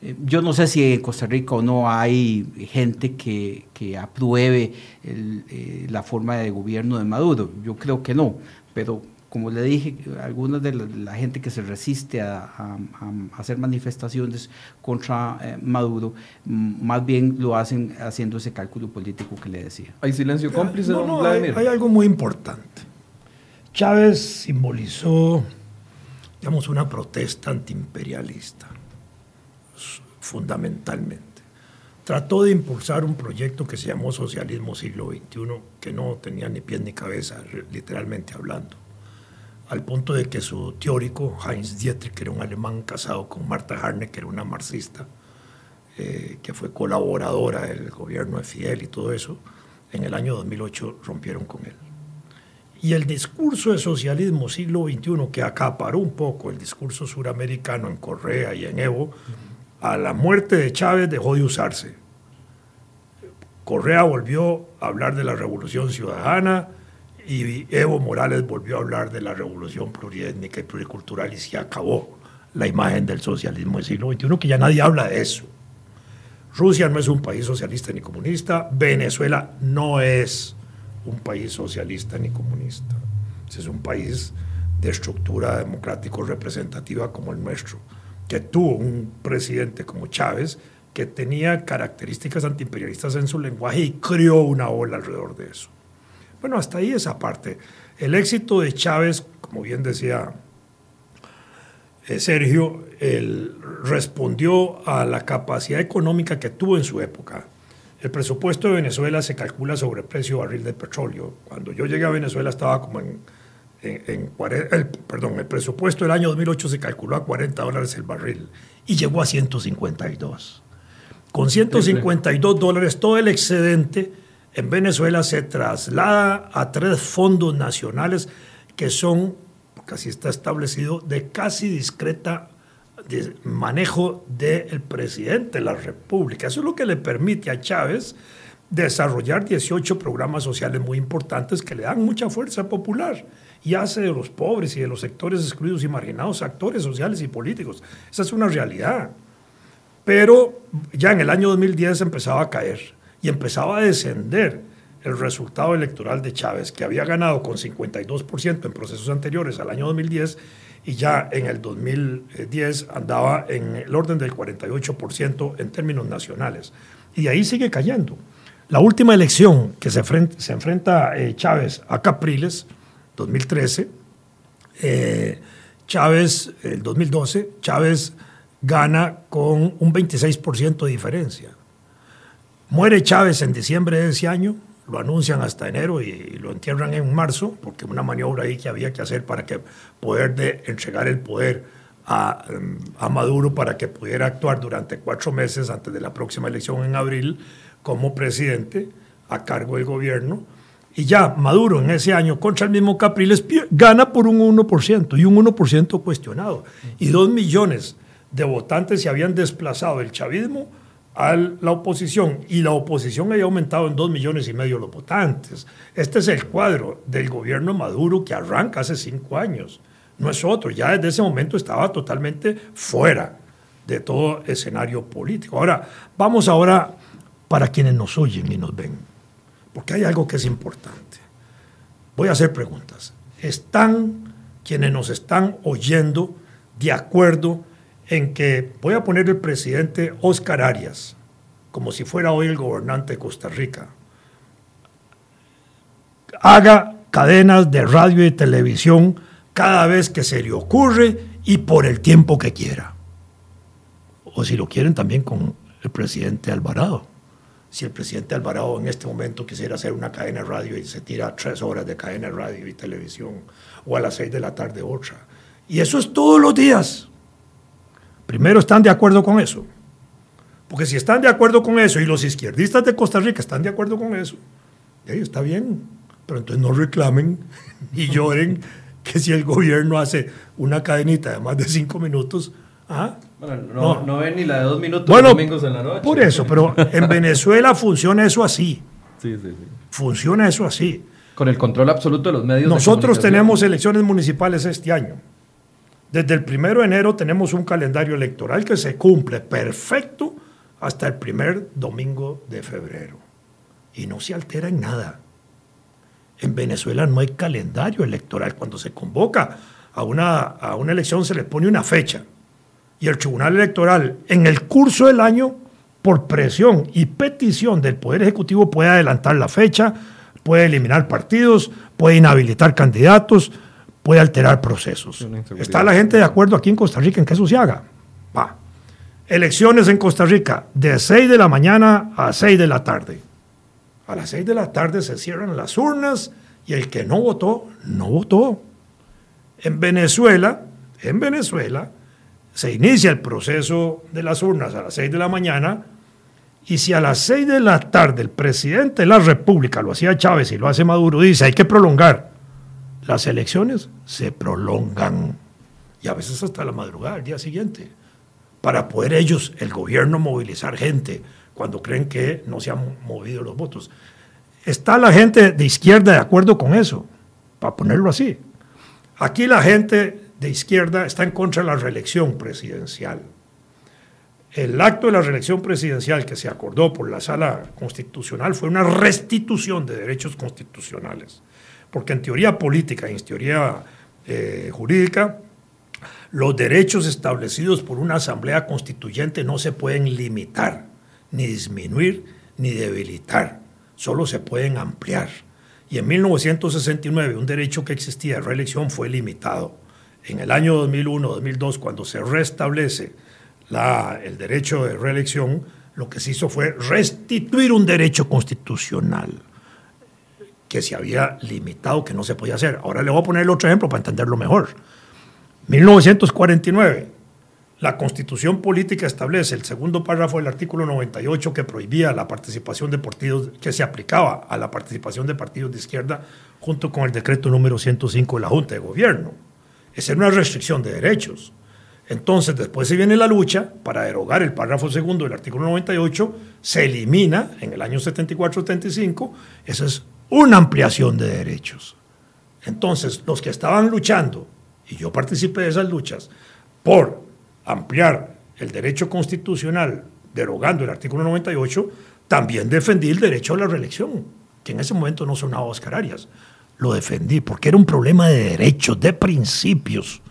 Eh, yo no sé si en Costa Rica o no hay gente que, que apruebe eh, la forma de gobierno de Maduro. Yo creo que no, pero como le dije, algunos de la, gente que se resiste a, hacer manifestaciones contra eh, Maduro, más bien lo hacen haciendo ese cálculo político que le decía. ¿Hay silencio cómplice, no, hay, hay, algo muy importante. Chávez simbolizó, digamos, una protesta antiimperialista fundamentalmente. Trató de impulsar un proyecto que se llamó Socialismo Siglo XXI, que no tenía ni pie ni cabeza, literalmente hablando, al punto de que su teórico, Heinz Dietrich, que era un alemán casado con Marta Harne, que era una marxista, eh, que fue colaboradora del gobierno de Fidel y todo eso, en el año 2008 rompieron con él. Y el discurso de socialismo siglo XXI, que acaparó un poco el discurso suramericano en Correa y en Evo, a la muerte de Chávez dejó de usarse. Correa volvió a hablar de la revolución ciudadana y Evo Morales volvió a hablar de la revolución pluriétnica y pluricultural y se acabó la imagen del socialismo del siglo XXI, que ya nadie habla de eso. Rusia no es un país socialista ni comunista, Venezuela no es un país socialista ni comunista. Es un país de estructura democrático representativa como el nuestro que tuvo un presidente como Chávez que tenía características antiimperialistas en su lenguaje y creó una ola alrededor de eso. Bueno, hasta ahí esa parte. El éxito de Chávez, como bien decía eh, Sergio, respondió a la capacidad económica que tuvo en su época. El presupuesto de Venezuela se calcula sobre el precio barril de petróleo. Cuando yo llegué a Venezuela estaba como en en, el, perdón, el presupuesto del año 2008 se calculó a 40 dólares el barril y llegó a 152. Con 152 dólares todo el excedente en Venezuela se traslada a tres fondos nacionales que son, así está establecido, de casi discreta manejo del presidente de la República. Eso es lo que le permite a Chávez desarrollar 18 programas sociales muy importantes que le dan mucha fuerza popular y hace de los pobres y de los sectores excluidos y marginados actores sociales y políticos. Esa es una realidad. Pero ya en el año 2010 empezaba a caer y empezaba a descender el resultado electoral de Chávez, que había ganado con 52% en procesos anteriores al año 2010 y ya en el 2010 andaba en el orden del 48% en términos nacionales. Y ahí sigue cayendo. La última elección que se, enfrenta, eh, Chávez a Capriles, 2013, eh, Chávez, el 2012, Chávez gana con un 26% de diferencia. Muere Chávez en diciembre de ese año, lo anuncian hasta enero y, lo entierran en marzo, porque una maniobra ahí que había que hacer para que poder de entregar el poder a, a, Maduro para que pudiera actuar durante cuatro meses antes de la próxima elección en abril como presidente a cargo del gobierno y ya Maduro en ese año contra el mismo Capriles gana por un 1% y un 1% cuestionado. Y dos millones de votantes se habían desplazado del chavismo a la oposición y la oposición había aumentado en dos millones y medio los votantes. Este es el cuadro del gobierno Maduro que arranca hace cinco años. No es otro, ya desde ese momento estaba totalmente fuera de todo escenario político. Ahora, vamos ahora para quienes nos oyen y nos ven, porque hay algo que es importante. Voy a hacer preguntas. ¿Están quienes nos están oyendo de acuerdo en que voy a poner el presidente Oscar Arias como si fuera hoy el gobernante de Costa Rica? Haga cadenas de radio y televisión cada vez que se le ocurre y por el tiempo que quiera. O si lo quieren también con el presidente Alvarado. Si el presidente Alvarado en este momento quisiera hacer una cadena de radio y se tira tres horas de cadena de radio y televisión, o a las seis de la tarde otra. Y eso es todos los días. Primero, ¿están de acuerdo con eso? Porque si están de acuerdo con eso y los izquierdistas de Costa Rica están de acuerdo con eso, está bien. Pero entonces no reclamen y lloren que si el gobierno hace una cadenita de más de cinco minutos, ¿ah? No, no. ven ni la de dos minutos bueno, domingos en la noche. Por eso, pero en Venezuela funciona eso así. Sí, sí, sí. Funciona eso así. Con el control absoluto de los medios. Nosotros tenemos elecciones municipales este año. Desde el primero de enero tenemos un calendario electoral que se cumple perfecto hasta el primer domingo de febrero. Y no se altera en nada. En Venezuela no hay calendario electoral. Cuando se convoca a una, a una elección se le pone una fecha. Y el Tribunal Electoral, en el curso del año, por presión y petición del Poder Ejecutivo, puede adelantar la fecha, puede eliminar partidos, puede inhabilitar candidatos, puede alterar procesos. ¿Está la gente de acuerdo aquí en Costa Rica en que eso se haga? Va. Elecciones en Costa Rica de 6 de la mañana a 6 de la tarde. A las 6 de la tarde se cierran las urnas y el que no votó, no votó. En Venezuela, en Venezuela, se inicia el proceso de las urnas a las 6 de la mañana y si a las 6 de la tarde el presidente de la República, lo hacía Chávez y lo hace Maduro, dice hay que prolongar las elecciones, se prolongan y a veces hasta la madrugada, el día siguiente, para poder ellos, el gobierno, movilizar gente cuando creen que no se han movido los votos. Está la gente de izquierda de acuerdo con eso, para ponerlo así. Aquí la gente de izquierda está en contra de la reelección presidencial. El acto de la reelección presidencial que se acordó por la sala constitucional fue una restitución de derechos constitucionales, porque en teoría política y en teoría eh, jurídica, los derechos establecidos por una asamblea constituyente no se pueden limitar ni disminuir, ni debilitar, solo se pueden ampliar. Y en 1969 un derecho que existía de reelección fue limitado. En el año 2001-2002, cuando se restablece el derecho de reelección, lo que se hizo fue restituir un derecho constitucional que se había limitado, que no se podía hacer. Ahora le voy a poner otro ejemplo para entenderlo mejor. 1949, la constitución política establece el segundo párrafo del artículo 98 que prohibía la participación de partidos, que se aplicaba a la participación de partidos de izquierda junto con el decreto número 105 de la Junta de Gobierno. Era una restricción de derechos. Entonces, después se viene la lucha para derogar el párrafo segundo del artículo 98, se elimina en el año 74-75, esa es una ampliación de derechos. Entonces, los que estaban luchando, y yo participé de esas luchas, por ampliar el derecho constitucional derogando el artículo 98, también defendí el derecho a la reelección, que en ese momento no sonaba Oscar Arias. Lo defendí porque era un problema de derechos, de principios.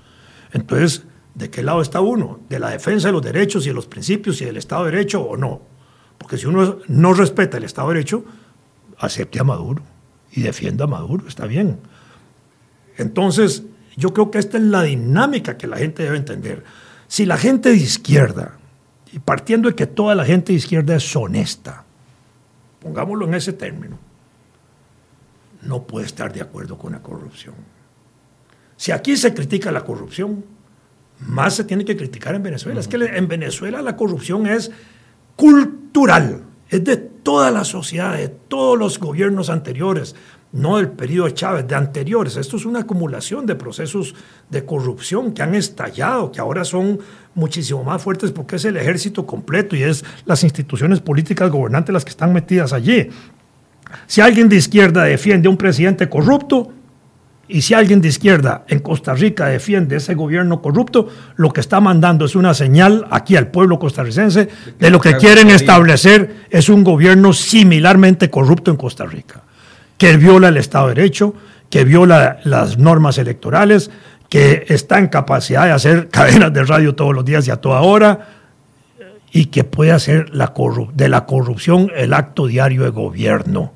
Entonces, ¿de qué lado está uno? ¿De la defensa de los derechos y de los principios y del Estado de Derecho o no? Porque si uno no respeta el Estado de Derecho, acepte a Maduro y defienda a Maduro, está bien. Entonces, yo creo que esta es la dinámica que la gente debe entender. Si la gente de izquierda, y partiendo de que toda la gente de izquierda es honesta, pongámoslo en ese término, no puede estar de acuerdo con la corrupción. Si aquí se critica la corrupción, más se tiene que criticar en Venezuela. Es que en Venezuela la corrupción es cultural, es de toda la sociedad, de todos los gobiernos anteriores, no del periodo de Chávez, de anteriores. Esto es una acumulación de procesos de corrupción que han estallado, que ahora son muchísimo más fuertes porque es el ejército completo y es las instituciones políticas gobernantes las que están metidas allí. Si alguien de izquierda defiende a un presidente corrupto, y si alguien de izquierda en Costa Rica defiende ese gobierno corrupto, lo que está mandando es una señal aquí al pueblo costarricense de lo que quieren establecer es un gobierno similarmente corrupto en Costa Rica que viola el Estado de Derecho, que viola las normas electorales, que está en capacidad de hacer cadenas de radio todos los días y a toda hora, y que puede hacer la de la corrupción el acto diario de gobierno.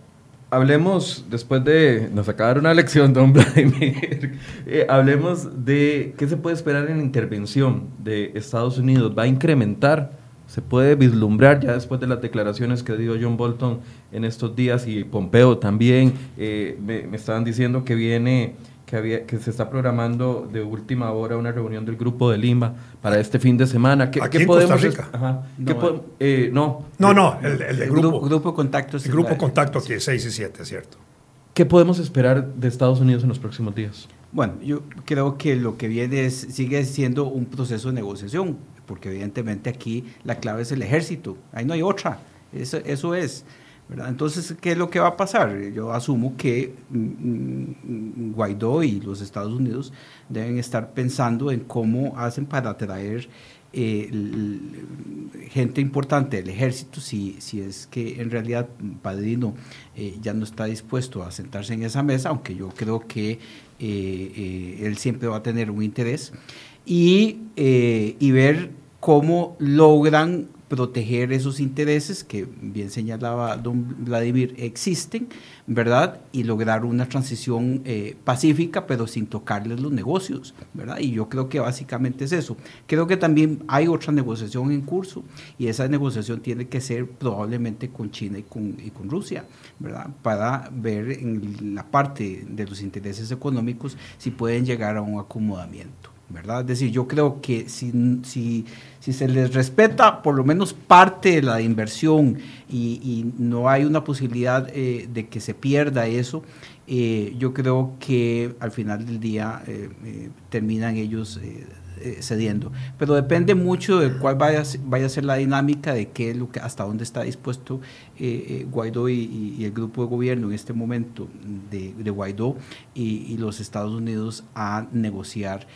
Hablemos, después de nos acabar una lección, don Vladimir, eh, hablemos de qué se puede esperar en la intervención de Estados Unidos. ¿Va a incrementar se puede vislumbrar ya después de las declaraciones que dio John Bolton en estos días y Pompeo también eh, me, estaban diciendo que viene que había que se está programando de última hora una reunión del grupo de Lima para este fin de semana. ¿Qué, ¿Aquí podemos Ajá, no, eh, no, no, no, el, el, grupo, grupo contacto. El grupo contacto aquí 6 y 7, cierto. ¿Qué podemos esperar de Estados Unidos en los próximos días? Bueno, yo creo que lo que viene es, sigue siendo un proceso de negociación porque evidentemente aquí la clave es el ejército, ahí no hay otra, eso, eso es. Entonces, ¿qué es lo que va a pasar? Yo asumo que mm, mm, Guaidó y los Estados Unidos deben estar pensando en cómo hacen para traer eh, gente importante del ejército, si, si es que en realidad Padrino eh, ya no está dispuesto a sentarse en esa mesa, aunque yo creo que eh, él siempre va a tener un interés y, y ver cómo logran proteger esos intereses que bien señalaba don Vladimir existen, ¿verdad? Y lograr una transición eh, pacífica, pero sin tocarles los negocios, ¿verdad? Y yo creo que básicamente es eso. Creo que también hay otra negociación en curso y esa negociación tiene que ser probablemente con China y con, y con Rusia, ¿verdad? Para ver en la parte de los intereses económicos si pueden llegar a un acomodamiento. ¿Verdad? Es decir, yo creo que si, si, si, se les respeta por lo menos parte de la inversión y, no hay una posibilidad eh, de que se pierda eso, eh, yo creo que al final del día eh, terminan ellos cediendo. Pero depende mucho de cuál vaya, vaya a ser la dinámica, de qué lo que, hasta dónde está dispuesto eh, eh, Guaidó y, el grupo de gobierno en este momento de, Guaidó y, los Estados Unidos a negociar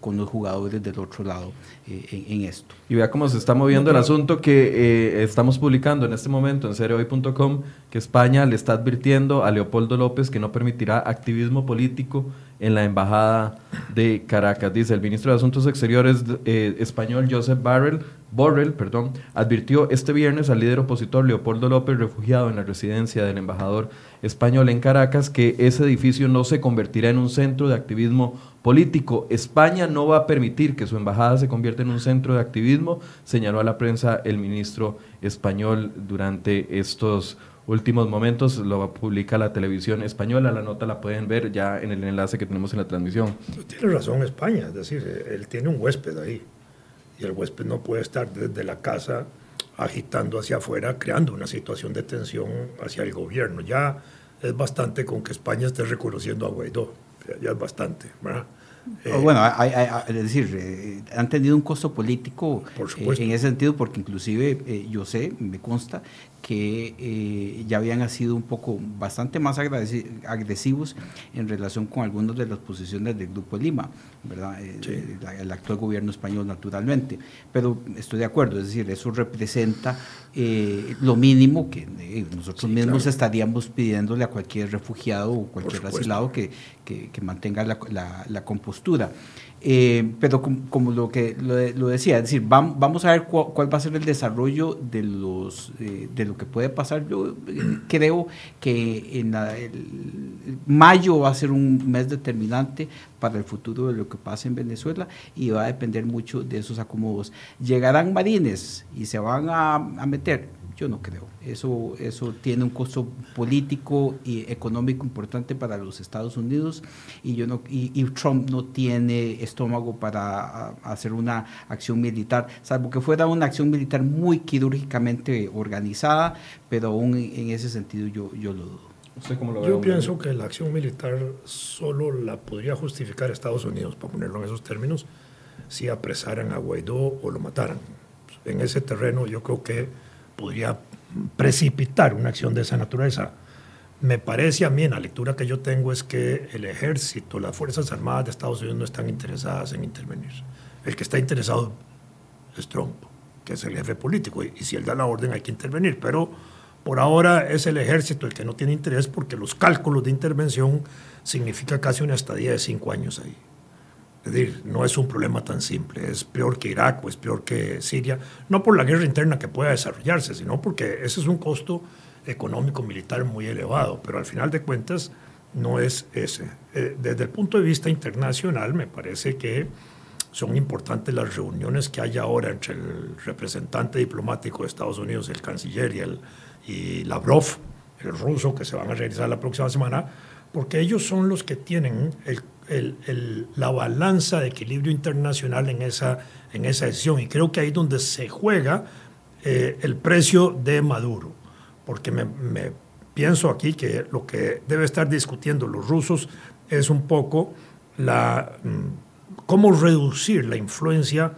con los jugadores del otro lado en, esto. Y vea cómo se está moviendo el asunto que estamos publicando en este momento en seriohoy.com, que España le está advirtiendo a Leopoldo López que no permitirá activismo político en la embajada de Caracas. Dice el ministro de Asuntos Exteriores eh, español Joseph Barrell, Borrell perdón, advirtió este viernes al líder opositor Leopoldo López, refugiado en la residencia del embajador español en Caracas, que ese edificio no se convertirá en un centro de activismo político. España no va a permitir que su embajada se convierta en un centro de activismo, señaló a la prensa el ministro español durante estos últimos momentos, lo publica la televisión española, la nota la pueden ver ya en el enlace que tenemos en la transmisión. Tiene razón España, es decir, él tiene un huésped ahí y el huésped no puede estar desde la casa agitando hacia afuera, creando una situación de tensión hacia el gobierno. Ya es bastante con que España esté reconociendo a Guaidó, ya es bastante, ¿verdad? Oh, bueno, es decir, eh, han tenido un costo político eh, en ese sentido, porque inclusive eh, yo sé, me consta, que eh, ya habían sido un poco bastante más agresivos en relación con algunas de las posiciones del Grupo Lima, ¿verdad? Eh, el, actual gobierno español naturalmente. Pero estoy de acuerdo, es decir, eso representa eh, lo mínimo que nosotros mismos estaríamos pidiéndole a cualquier refugiado o cualquier asilado que, que, mantenga la, la compostura. Eh, pero como, lo que lo, decía, es decir, vamos a ver cuál, va a ser el desarrollo de, los, eh, de lo que puede pasar. Yo eh, creo que en mayo va a ser un mes determinante para el futuro de lo que pasa en Venezuela y va a depender mucho de esos acomodos. Llegarán marines y se van a, meter yo no creo. Eso, eso tiene un costo político y económico importante para los Estados Unidos y, yo no, y, Trump no tiene estómago para hacer una acción militar, salvo que fuera una acción militar muy quirúrgicamente organizada, pero aún en ese sentido yo, yo lo dudo. ¿Usted cómo lo ve, Yo pienso que la acción militar solo la podría justificar Estados Unidos, para ponerlo en esos términos, si apresaran a Guaidó o lo mataran. En ese terreno yo creo que podría precipitar una acción de esa naturaleza. Me parece a mí, en la lectura que yo tengo, es que el ejército, las Fuerzas Armadas de Estados Unidos no están interesadas en intervenir. El que está interesado es Trump, que es el jefe político, y, y si él da la orden hay que intervenir. Pero por ahora es el ejército el que no tiene interés porque los cálculos de intervención significa casi una estadía de cinco años ahí. Es decir, no es un problema tan simple, es peor que Irak o es peor que Siria, no por la guerra interna que pueda desarrollarse, sino porque ese es un costo económico militar muy elevado, pero al final de cuentas no es ese. Eh, desde el punto de vista internacional me parece que son importantes las reuniones que hay ahora entre el representante diplomático de Estados Unidos, el canciller y, el, y Lavrov, el ruso, que se van a realizar la próxima semana, porque ellos son los que tienen la balanza de equilibrio internacional en esa, en esa decisión. Y creo que ahí es donde se juega eh, el precio de Maduro, porque me, me pienso aquí que lo que debe estar discutiendo los rusos es un poco la, cómo reducir la influencia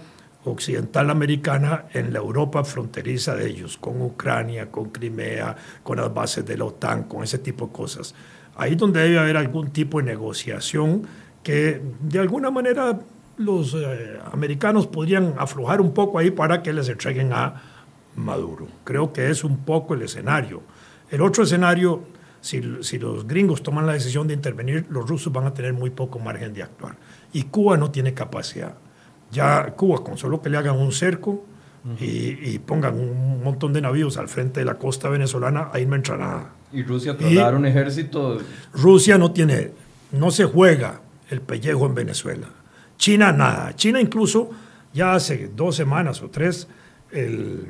occidental americana en la Europa fronteriza de ellos, con Ucrania, con Crimea, con las bases de la OTAN, con ese tipo de cosas. Ahí donde debe haber algún tipo de negociación que de alguna manera los eh, americanos podrían aflojar un poco ahí para que les entreguen a Maduro. Creo que es un poco el escenario. El otro escenario, si, si, los gringos toman la decisión de intervenir, los rusos van a tener muy poco margen de actuar. Y Cuba no tiene capacidad. Ya Cuba, con solo que le hagan un cerco uh -huh. y, y, pongan un montón de navíos al frente de la costa venezolana, ahí no entra nada. Y Rusia trasladar un ejército. Rusia no tiene, no se juega el pellejo en Venezuela. China nada. China incluso ya hace dos semanas o tres, el,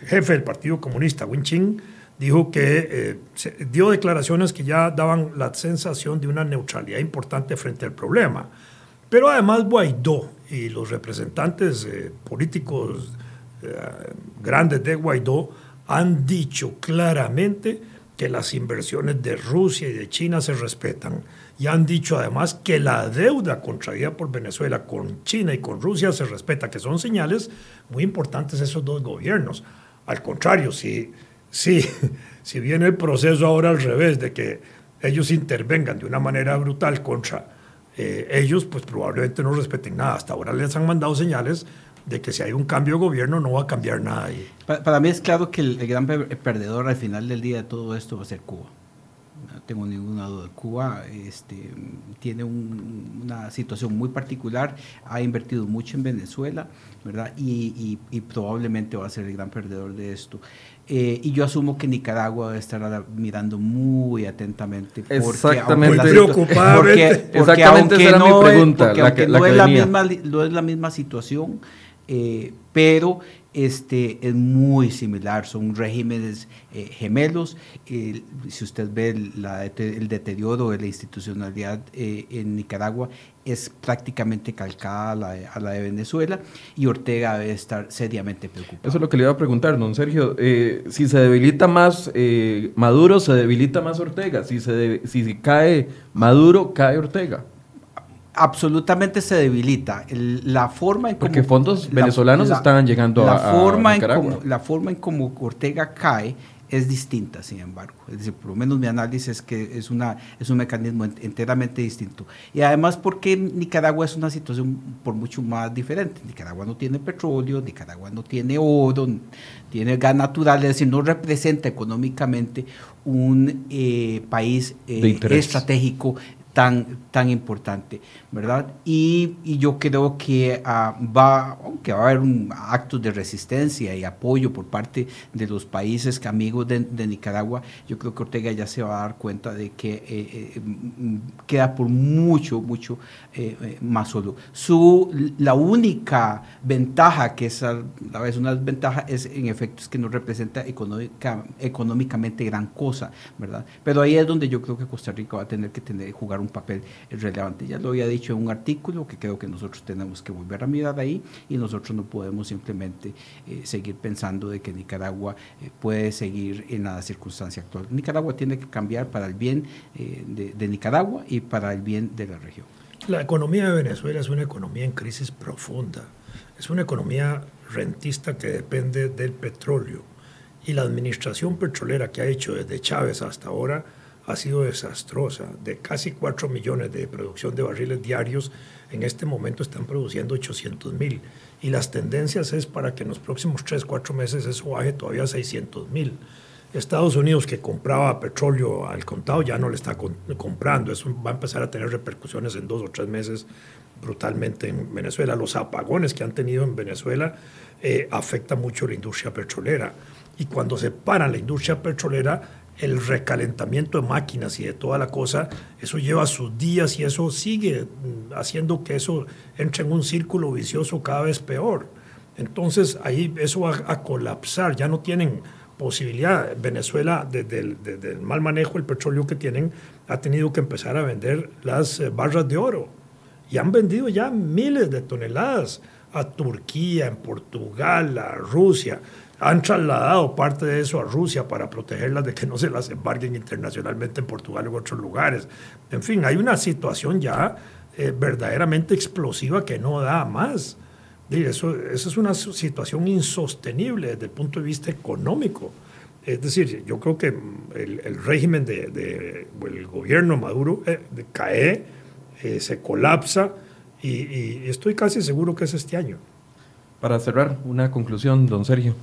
el jefe del Partido Comunista, Win Chin, dijo que eh, se, dio declaraciones que ya daban la sensación de una neutralidad importante frente al problema. Pero además Guaidó y los representantes eh, políticos eh, grandes de Guaidó han dicho claramente que las inversiones de Rusia y de China se respetan. Y han dicho además que la deuda contraída por Venezuela con China y con Rusia se respeta, que son señales muy importantes esos dos gobiernos. Al contrario, si, si, si viene el proceso ahora al revés, de que ellos intervengan de una manera brutal contra eh, ellos, pues probablemente no respeten nada. Hasta ahora les han mandado señales de que si hay un cambio de gobierno no va a cambiar nada ahí. Para, para mí es claro que el, el, gran perdedor al final del día de todo esto va a ser Cuba. No tengo ninguna duda. Cuba este, tiene un, una situación muy particular, ha invertido mucho en Venezuela, ¿verdad? Y, y, y probablemente va a ser el gran perdedor de esto. Eh, y yo asumo que Nicaragua debe estar mirando muy atentamente. Porque Exactamente. Muy preocupada. Porque, porque Exactamente aunque esa era no mi pregunta. Es, porque la aunque que, la no, que es la misma, no es la misma situación, eh, pero este, es muy similar, son regímenes eh, gemelos. Eh, si usted ve la, el deterioro de la institucionalidad eh, en Nicaragua, es prácticamente calcada a la, de, a la, de, Venezuela y Ortega debe estar seriamente preocupado. Eso es lo que le iba a preguntar, don Sergio. Eh, si se debilita más eh, Maduro, se debilita más Ortega. Si, se de, si cae Maduro, cae Ortega absolutamente se debilita. El, la forma en Porque fondos venezolanos la, estaban llegando la a, forma a Nicaragua. En como, la forma en como Ortega cae es distinta, sin embargo. Es decir, por lo menos mi análisis es que es, una, es un mecanismo enteramente distinto. Y además porque Nicaragua es una situación por mucho más diferente. Nicaragua no tiene petróleo, Nicaragua no tiene oro, tiene gas natural, es decir, no representa económicamente un eh, país eh, estratégico tan, tan importante, ¿verdad? Y, yo creo que uh, va, aunque va a haber un, actos de resistencia y apoyo por parte de los países amigos de, Nicaragua, yo creo que Ortega ya se va a dar cuenta de que eh, eh, queda por mucho, mucho eh, más solo. Su, la única ventaja, que es a la vez una desventaja, es en efecto es que no representa económica, económicamente gran cosa, ¿verdad? Pero ahí es donde yo creo que Costa Rica va a tener que tener, jugar un papel relevante. Ya lo había dicho en un artículo que creo que nosotros tenemos que volver a mirar ahí y nosotros no podemos simplemente eh, seguir pensando de que Nicaragua eh, puede seguir en la circunstancia actual. Nicaragua tiene que cambiar para el bien eh, de, de Nicaragua y para el bien de la región. La economía de Venezuela es una economía en crisis profunda. Es una economía rentista que depende del petróleo. Y la administración petrolera que ha hecho desde Chávez hasta ahora ha sido desastrosa. De casi 4 millones de producción de barriles diarios, en este momento están produciendo 800 mil. Y las tendencias es para que en los próximos 3, 4 meses eso baje todavía a 600 mil. Estados Unidos, que compraba petróleo al contado, ya no le está comprando. Eso va a empezar a tener repercusiones en dos o tres meses brutalmente en Venezuela. Los apagones que han tenido en Venezuela eh, afectan mucho la industria petrolera. Y cuando se para la industria petrolera, el recalentamiento de máquinas y de toda la cosa, eso lleva sus días y eso sigue mm, haciendo que eso entre en un círculo vicioso cada vez peor. Entonces ahí eso va a colapsar, ya no tienen posibilidad. Venezuela, desde el, mal manejo del petróleo que tienen, ha tenido que empezar a vender las eh, barras de oro. Y han vendido ya miles de toneladas a Turquía, en Portugal, a Rusia han trasladado parte de eso a Rusia para protegerlas de que no se las embarguen internacionalmente en Portugal u otros lugares. En fin, hay una situación ya eh, verdaderamente explosiva que no da más. Eso, eso es una situación insostenible desde el punto de vista económico. Es decir, yo creo que el, régimen del de, el gobierno Maduro eh, cae, eh, se colapsa y, y estoy casi seguro que es este año. Para cerrar, una conclusión, don Sergio.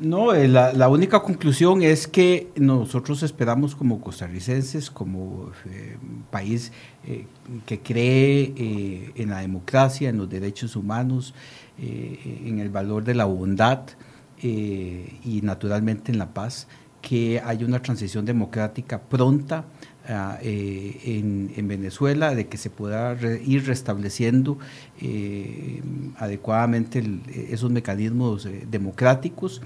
No, eh, la, única conclusión es que nosotros esperamos como costarricenses, como eh, país eh, que cree en la democracia, en los derechos humanos, en el valor de la bondad y naturalmente en la paz, que haya una transición democrática pronta eh, en, Venezuela, de que se pueda ir restableciendo eh, adecuadamente esos mecanismos eh, democráticos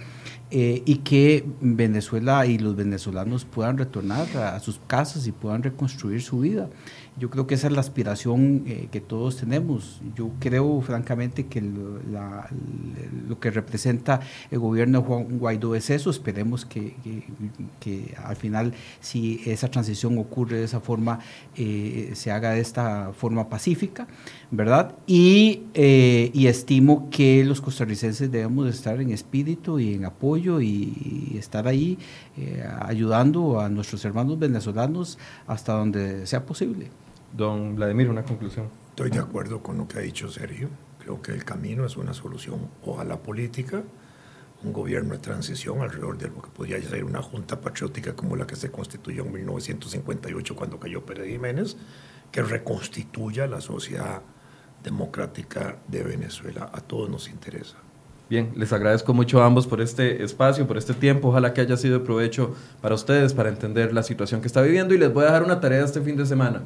y que Venezuela y los venezolanos puedan retornar a sus casas y puedan reconstruir su vida. Yo creo que esa es la aspiración eh, que todos tenemos. Yo creo, francamente, que lo, que representa el gobierno de Juan Guaidó es eso. Esperemos que, al final, si esa transición ocurre de esa forma, eh, se haga de esta forma pacífica, ¿verdad? Y, eh, y estimo que los costarricenses debemos estar en espíritu y en apoyo y, estar ahí ayudando a nuestros hermanos venezolanos hasta donde sea posible. Don Vladimir, una conclusión. Estoy de acuerdo con lo que ha dicho Sergio. Creo que el camino es una solución o a la política, un gobierno de transición alrededor de lo que podría ser una junta patriótica como la que se constituyó en 1958 cuando cayó Pérez Jiménez, que reconstituya la sociedad democrática de Venezuela. A todos nos interesa. Bien, les agradezco mucho a ambos por este espacio, por este tiempo. Ojalá que haya sido de provecho para ustedes, para entender la situación que está viviendo. Y les voy a dejar una tarea este fin de semana.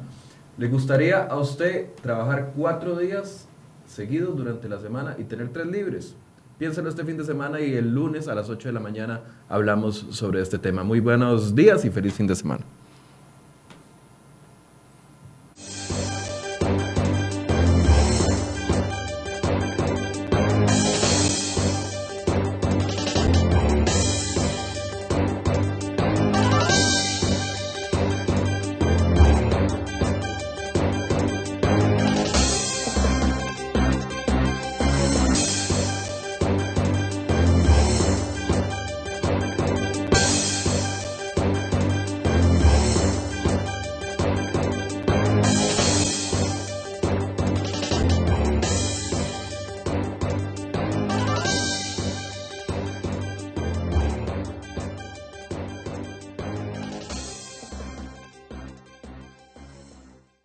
¿Le gustaría a usted trabajar cuatro días seguidos durante la semana y tener tres libres? Piénselo este fin de semana y el lunes a las 8 de la mañana hablamos sobre este tema. Muy buenos días y feliz fin de semana.